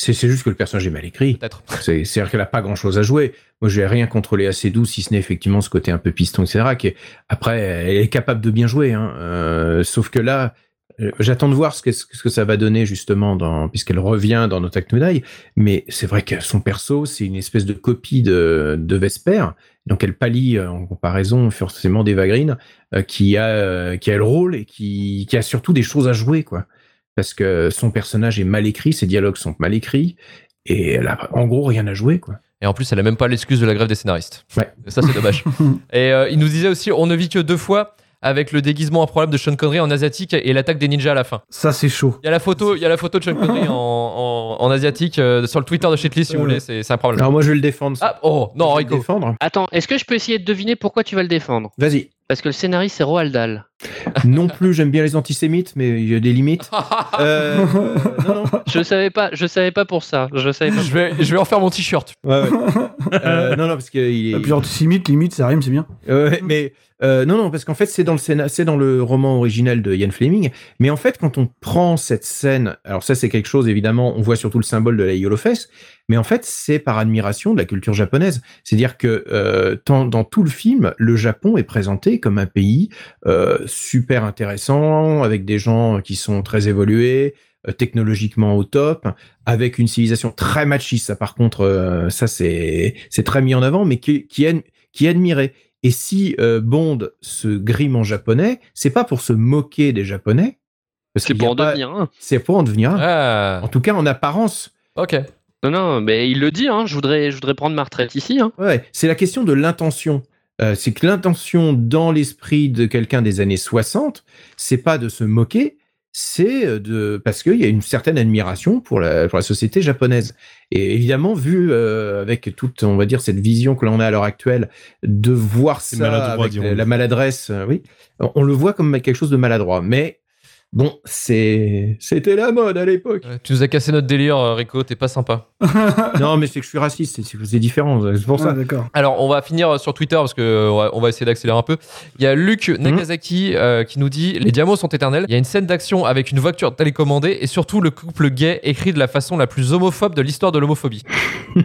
C'est juste que le personnage est mal écrit. Peut-être. C'est- C'est-à-dire qu'elle a pas grand-chose à jouer. Moi, j'ai rien contre les assez doux, si ce n'est effectivement ce côté un peu piston, etc. Qui est- Après, elle est capable de bien jouer. Hein. Euh, sauf que là, euh, j'attends de voir ce que, ce que ça va donner justement, dans, puisqu'elle revient dans No Time to Die. Mais c'est vrai que son perso, c'est une espèce de copie de, de Vesper. Donc, elle pallie euh, en comparaison forcément d'Eva Green, euh, qui, a, euh, qui a le rôle et qui, qui a surtout des choses à jouer, quoi. Parce que son personnage est mal écrit, ses dialogues sont mal écrits, et elle a en gros rien à jouer, quoi. Et en plus, elle a même pas l'excuse de la grève des scénaristes. Ouais. Et ça, c'est dommage. et euh, il nous disait aussi, on ne vit que deux fois avec le déguisement improbable de Sean Connery en asiatique et l'attaque des ninjas à la fin. ça c'est chaud. Il y a la photo, il y a la photo de Sean Connery en, en, en asiatique euh, sur le Twitter de Shitlist si vous voulez, c'est c'est improbable. Alors moi, je vais le défendre. ça. Ah, oh, non, Je vais le défendre. Attends, est-ce que je peux essayer de deviner pourquoi tu vas le défendre? Vas-y. Parce que le scénariste, c'est Roald Dahl. Non plus, j'aime bien les antisémites, mais il y a des limites. Euh, non, non. Je savais pas, je savais pas pour ça. Je savais pas. je, vais, je vais en faire mon t-shirt. Ouais, ouais. Euh, non, non, parce que il est. Et puis antisémite, limite, ça rime, c'est bien. Mais euh, non, non, parce qu'en fait, c'est dans le scéna- c'est dans le roman original de Ian Fleming. Mais en fait, quand on prend cette scène, alors ça, c'est quelque chose évidemment, on voit surtout le symbole de la Yolofest, mais en fait, c'est par admiration de la culture japonaise. C'est-à-dire que euh, tant- dans tout le film, le Japon est présenté comme un pays euh, super intéressant, avec des gens qui sont très évolués, euh, technologiquement au top, avec une civilisation très machiste. Ça, par contre, euh, ça c'est c'est très mis en avant, mais qui qui est, qui est admiré. Et si euh, Bond se grime en japonais, c'est pas pour se moquer des japonais, parce C'est pour en pas- devenir un. C'est pour en devenir un. Ah, En tout cas, en apparence. ok. Non, non, mais il le dit. Hein, je voudrais, je voudrais prendre ma retraite ici. Hein. Ouais, c'est la question de l'intention. Euh, c'est que l'intention dans l'esprit de quelqu'un des années 60, c'est pas de se moquer, c'est euh, de parce qu'il y a une certaine admiration pour la, pour la société japonaise. Et évidemment, vu euh, avec toute, on va dire, cette vision que l'on a à l'heure actuelle, de voir ça avec la maladresse, euh, oui, on le voit comme quelque chose de maladroit. Mais bon, c'est c'était la mode à l'époque. Euh, Tu nous as cassé notre délire, euh, Rico, t'es pas sympa. non, mais c'est que je suis raciste, c'est c'est différent, c'est pour ça. Ah, d'accord. Alors, on va finir sur Twitter parce que euh, on va- on va essayer d'accélérer un peu. Il y a Luc Nagasaki euh, qui nous dit Les diamos sont éternels. Il y a une scène d'action avec une voiture télécommandée et surtout le couple gay écrit de la façon la plus homophobe de l'histoire de l'homophobie.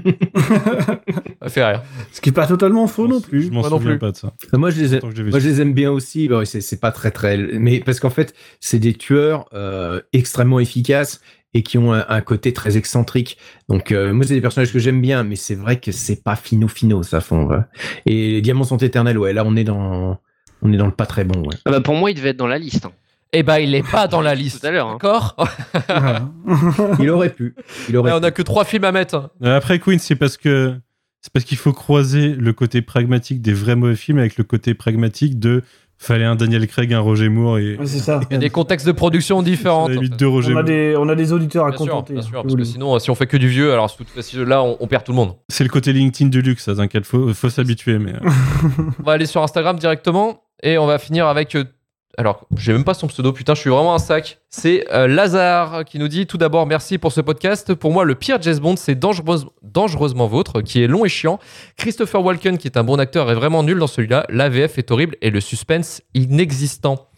ça fait rire. Ce qui est pas totalement faux non plus. Je m'en Moi non souviens plus. pas de ça. Moi, je les, moi, ça. je les aime bien aussi. Bon, c'est, c'est pas très très, mais parce qu'en fait, c'est des tueurs euh, extrêmement efficaces et qui ont un, un côté très excentrique. Donc, euh, moi, c'est des personnages que j'aime bien, mais c'est vrai que c'est pas fino fino, ça fond. ouais. Et les diamants sont éternels. Ouais, là, on est dans, on est dans le pas très bon. Ouais. Ah bah, pour moi, il devait être dans la liste. hein. Eh ben, il est pas dans la liste. Tout à l'heure. hein. D'accord? Voilà. Il aurait pu. Il aurait. Ouais, On pu. a que trois films à mettre. Euh, Après Queen, c'est parce que c'est parce qu'il faut croiser le côté pragmatique des vrais mauvais films avec le côté pragmatique de fallait un Daniel Craig, un Roger Moore et Ouais, c'est ça. Il y a des contextes de production différents. On a des, on a des auditeurs à Bien sûr, contenter. bien sûr, hein, parce que sinon, euh, si on fait que du vieux, alors tout- si- là, on, on perd tout le monde. C'est le côté LinkedIn du luxe, ça t'inquiète, faut, faut s'habituer. Mais euh, On va aller sur Instagram directement et on va finir avec. Alors, j'ai même pas son pseudo, putain, je suis vraiment un sac. C'est euh, Lazare qui nous dit tout d'abord merci pour ce podcast. Pour moi, le pire James Bond, c'est Dangereuse- Dangereusement Vôtre, qui est long et chiant. Christopher Walken, qui est un bon acteur, est vraiment nul dans celui-là. L'AVF est horrible et le suspense inexistant.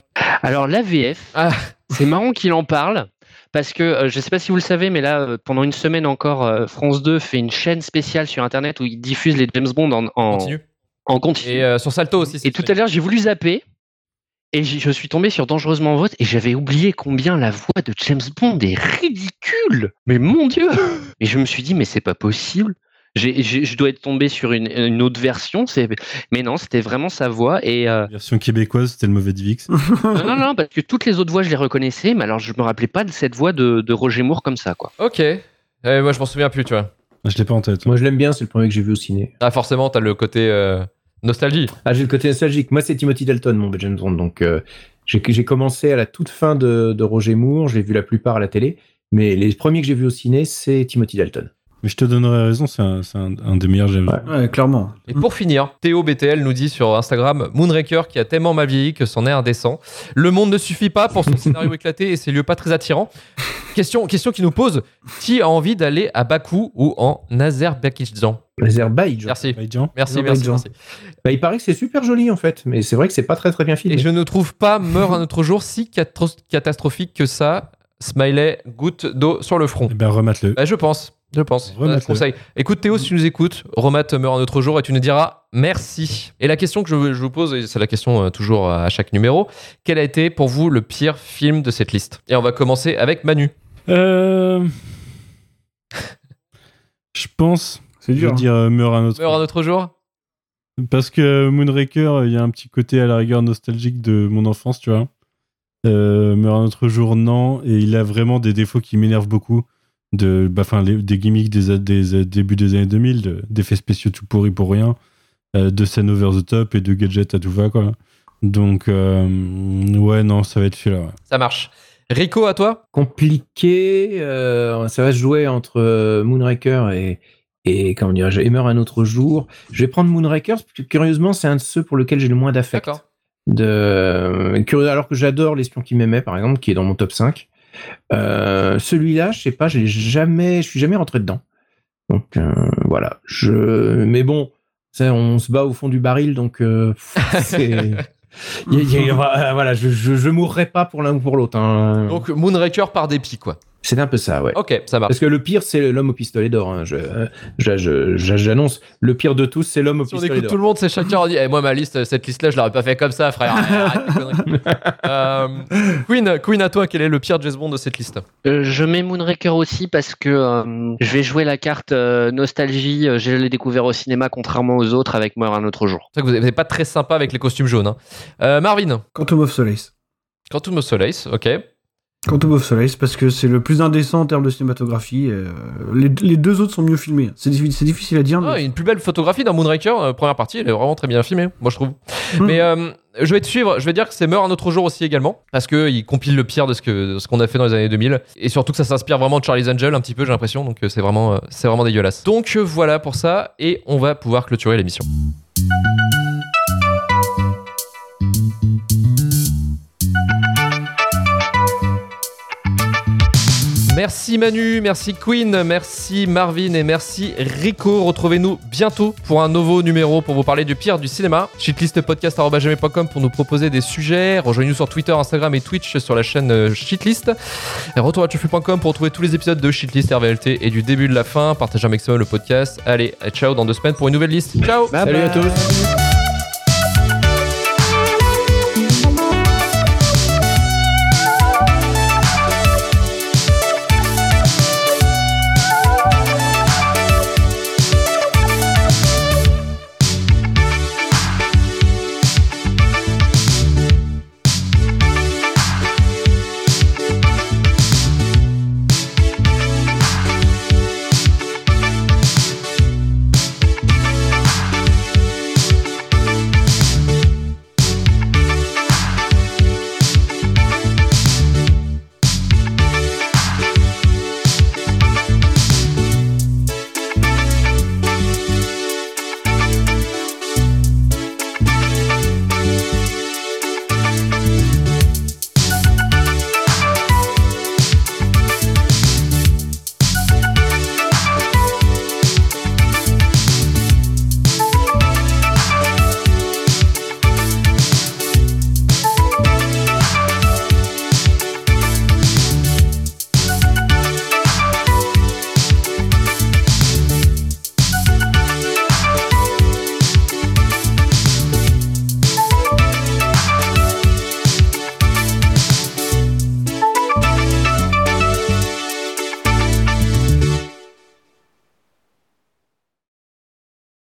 Alors l'AVF, Ah. c'est marrant qu'il en parle. Parce que euh, je ne sais pas si vous le savez, mais là, euh, pendant une semaine encore, euh, France 2 fait une chaîne spéciale sur Internet où ils diffusent les James Bond en, en Continue. en continu. Et sur Salto aussi. Et tout à l'heure, j'ai voulu zapper. Et je suis tombé sur Dangereusement Vote et j'avais oublié combien la voix de James Bond est ridicule. Mais mon Dieu Et je me suis dit, mais c'est pas possible. Je dois être tombé sur une, une autre version. Mais non, c'était vraiment sa voix. Et euh, version québécoise, c'était le mauvais Divix. non, non, non, parce que toutes les autres voix, je les reconnaissais. Mais alors, je me rappelais pas de cette voix de, de Roger Moore comme ça, quoi. Ok. Eh, moi, je m'en souviens plus, tu vois. Je l'ai pas en tête. Moi, je l'aime bien. C'est le premier que j'ai vu au ciné. Ah, forcément, t'as le côté euh, nostalgie. Ah, j'ai le côté nostalgique. Moi, c'est Timothy Dalton, mon James Bond. Donc, euh, j'ai j'ai commencé à la toute fin de, de Roger Moore. Je l'ai vu la plupart à la télé. Mais les premiers que j'ai vus au ciné, c'est Timothy Dalton. Mais je te donnerai raison, c'est un, c'est un- un des meilleurs James. Bond. Ouais, clairement. Et pour finir, Théo BTL nous dit sur Instagram Moonraker qui a tellement mal vieilli que c'en est indécent. Le monde ne suffit pas pour son scénario éclaté et ses lieux pas très attirants. Question, question qui nous pose qui a envie d'aller à Bakou ou en Azerbaïdjan? Azerbaïdjan. Merci. Azerbaïdjan. Merci, merci, Azerbaïdjan. merci. Bah, il paraît que c'est super joli en fait, mais c'est vrai que c'est pas très très bien filmé. Et je ne trouve pas Meurt un autre jour si catro- catastrophique que ça. Smiley, goutte d'eau sur le front. Eh ben, remate-le. Bah, je pense. Je pense. Remate-le. Voilà, je conseille. Écoute Théo, si tu nous écoutes, remate meurt un autre jour et tu nous diras merci. Et la question que je, je vous pose, et c'est la question euh, toujours à chaque numéro, quel a été pour vous le pire film de cette liste? Et on va commencer avec Manu. Euh... Je pense. C'est Je dur. vais hein. dire euh, meurt un autre. Meurt un autre jour Parce que Moonraker, il y a un petit côté à la rigueur nostalgique de mon enfance, tu vois. Euh, meurt un autre jour, non. Et il a vraiment des défauts qui m'énervent beaucoup. De, bah, les- des gimmicks des, des, débuts des années 2000, de- d'effets spéciaux tout pourris pour rien, euh, de scènes over the top et de gadgets à tout va, quoi. Donc, euh, ouais, non, ça va être celui-là. ouais. Ça marche. Rico, à toi? Compliqué. euh, ça va se jouer entre Moonraker et, et comment dire, et meurt un autre jour. Je vais prendre Moonraker, parce que curieusement, c'est un de ceux pour lequel j'ai le moins d'affect. D'accord. De, curieux- alors que j'adore L'espion qui m'aimait, par exemple, qui est dans mon top 5. Euh, Celui-là, je sais pas, je l'ai jamais, je suis jamais rentré dedans. Donc euh, voilà. Je, mais bon, ça, on se bat au fond du baril, donc euh, c'est. voilà, je, je, je mourrai pas pour l'un ou pour l'autre. hein. Donc Moonraker par dépit, quoi. C'est un peu ça, ouais. Ok, ça marche. Parce que le pire, c'est l'homme au pistolet d'or. hein. Je- je- je- je- J'annonce, le pire de tous, c'est l'homme au Si on pistolet écoute d'or. tout le monde, c'est chacun a dit Eh, Moi, ma liste, cette liste-là, je l'aurais pas fait comme ça, frère. Euh, Queen, Queen, à toi, quel est le pire James Bond de cette liste? Euh, je mets Moonraker aussi parce que euh, je vais jouer la carte euh, nostalgie. Je l'ai découvert au cinéma contrairement aux autres avec Meurt un autre jour. C'est vrai que vous n'êtes pas très sympa avec les costumes jaunes. hein. Euh, Marvin, Quantum of Solace. Quantum of Solace, ok. Quantum of Solace, parce que c'est le plus indécent en termes de cinématographie. euh, les, les deux autres sont mieux filmés. C'est diffi- c'est difficile à dire. Ah, une plus belle photographie dans Moonraker, euh, première partie, elle est vraiment très bien filmée, moi je trouve. Hmm. Mais euh, je vais te suivre, je vais dire que c'est Meurt un autre jour aussi également, parce qu'il compile le pire de ce qu'on a fait dans les années 2000, et surtout que ça s'inspire vraiment de Charlie's Angel un petit peu, j'ai l'impression, donc euh, c'est vraiment, c'est vraiment dégueulasse. Donc voilà pour ça, et on va pouvoir clôturer l'émission. Merci Manu, merci Queen, merci Marvin et merci Rico. Retrouvez-nous bientôt pour un nouveau numéro pour vous parler du pire du cinéma. Shitlistpodcast.com pour nous proposer des sujets. Rejoignez-nous sur Twitter, Instagram et Twitch sur la chaîne euh, Shitlist. Et Retour.turfu.com pour retrouver tous les épisodes de Shitlist RVLT et du début de la fin. Partagez un maximum le podcast. Allez, ciao dans deux semaines pour une nouvelle liste. Ciao Salut à tous.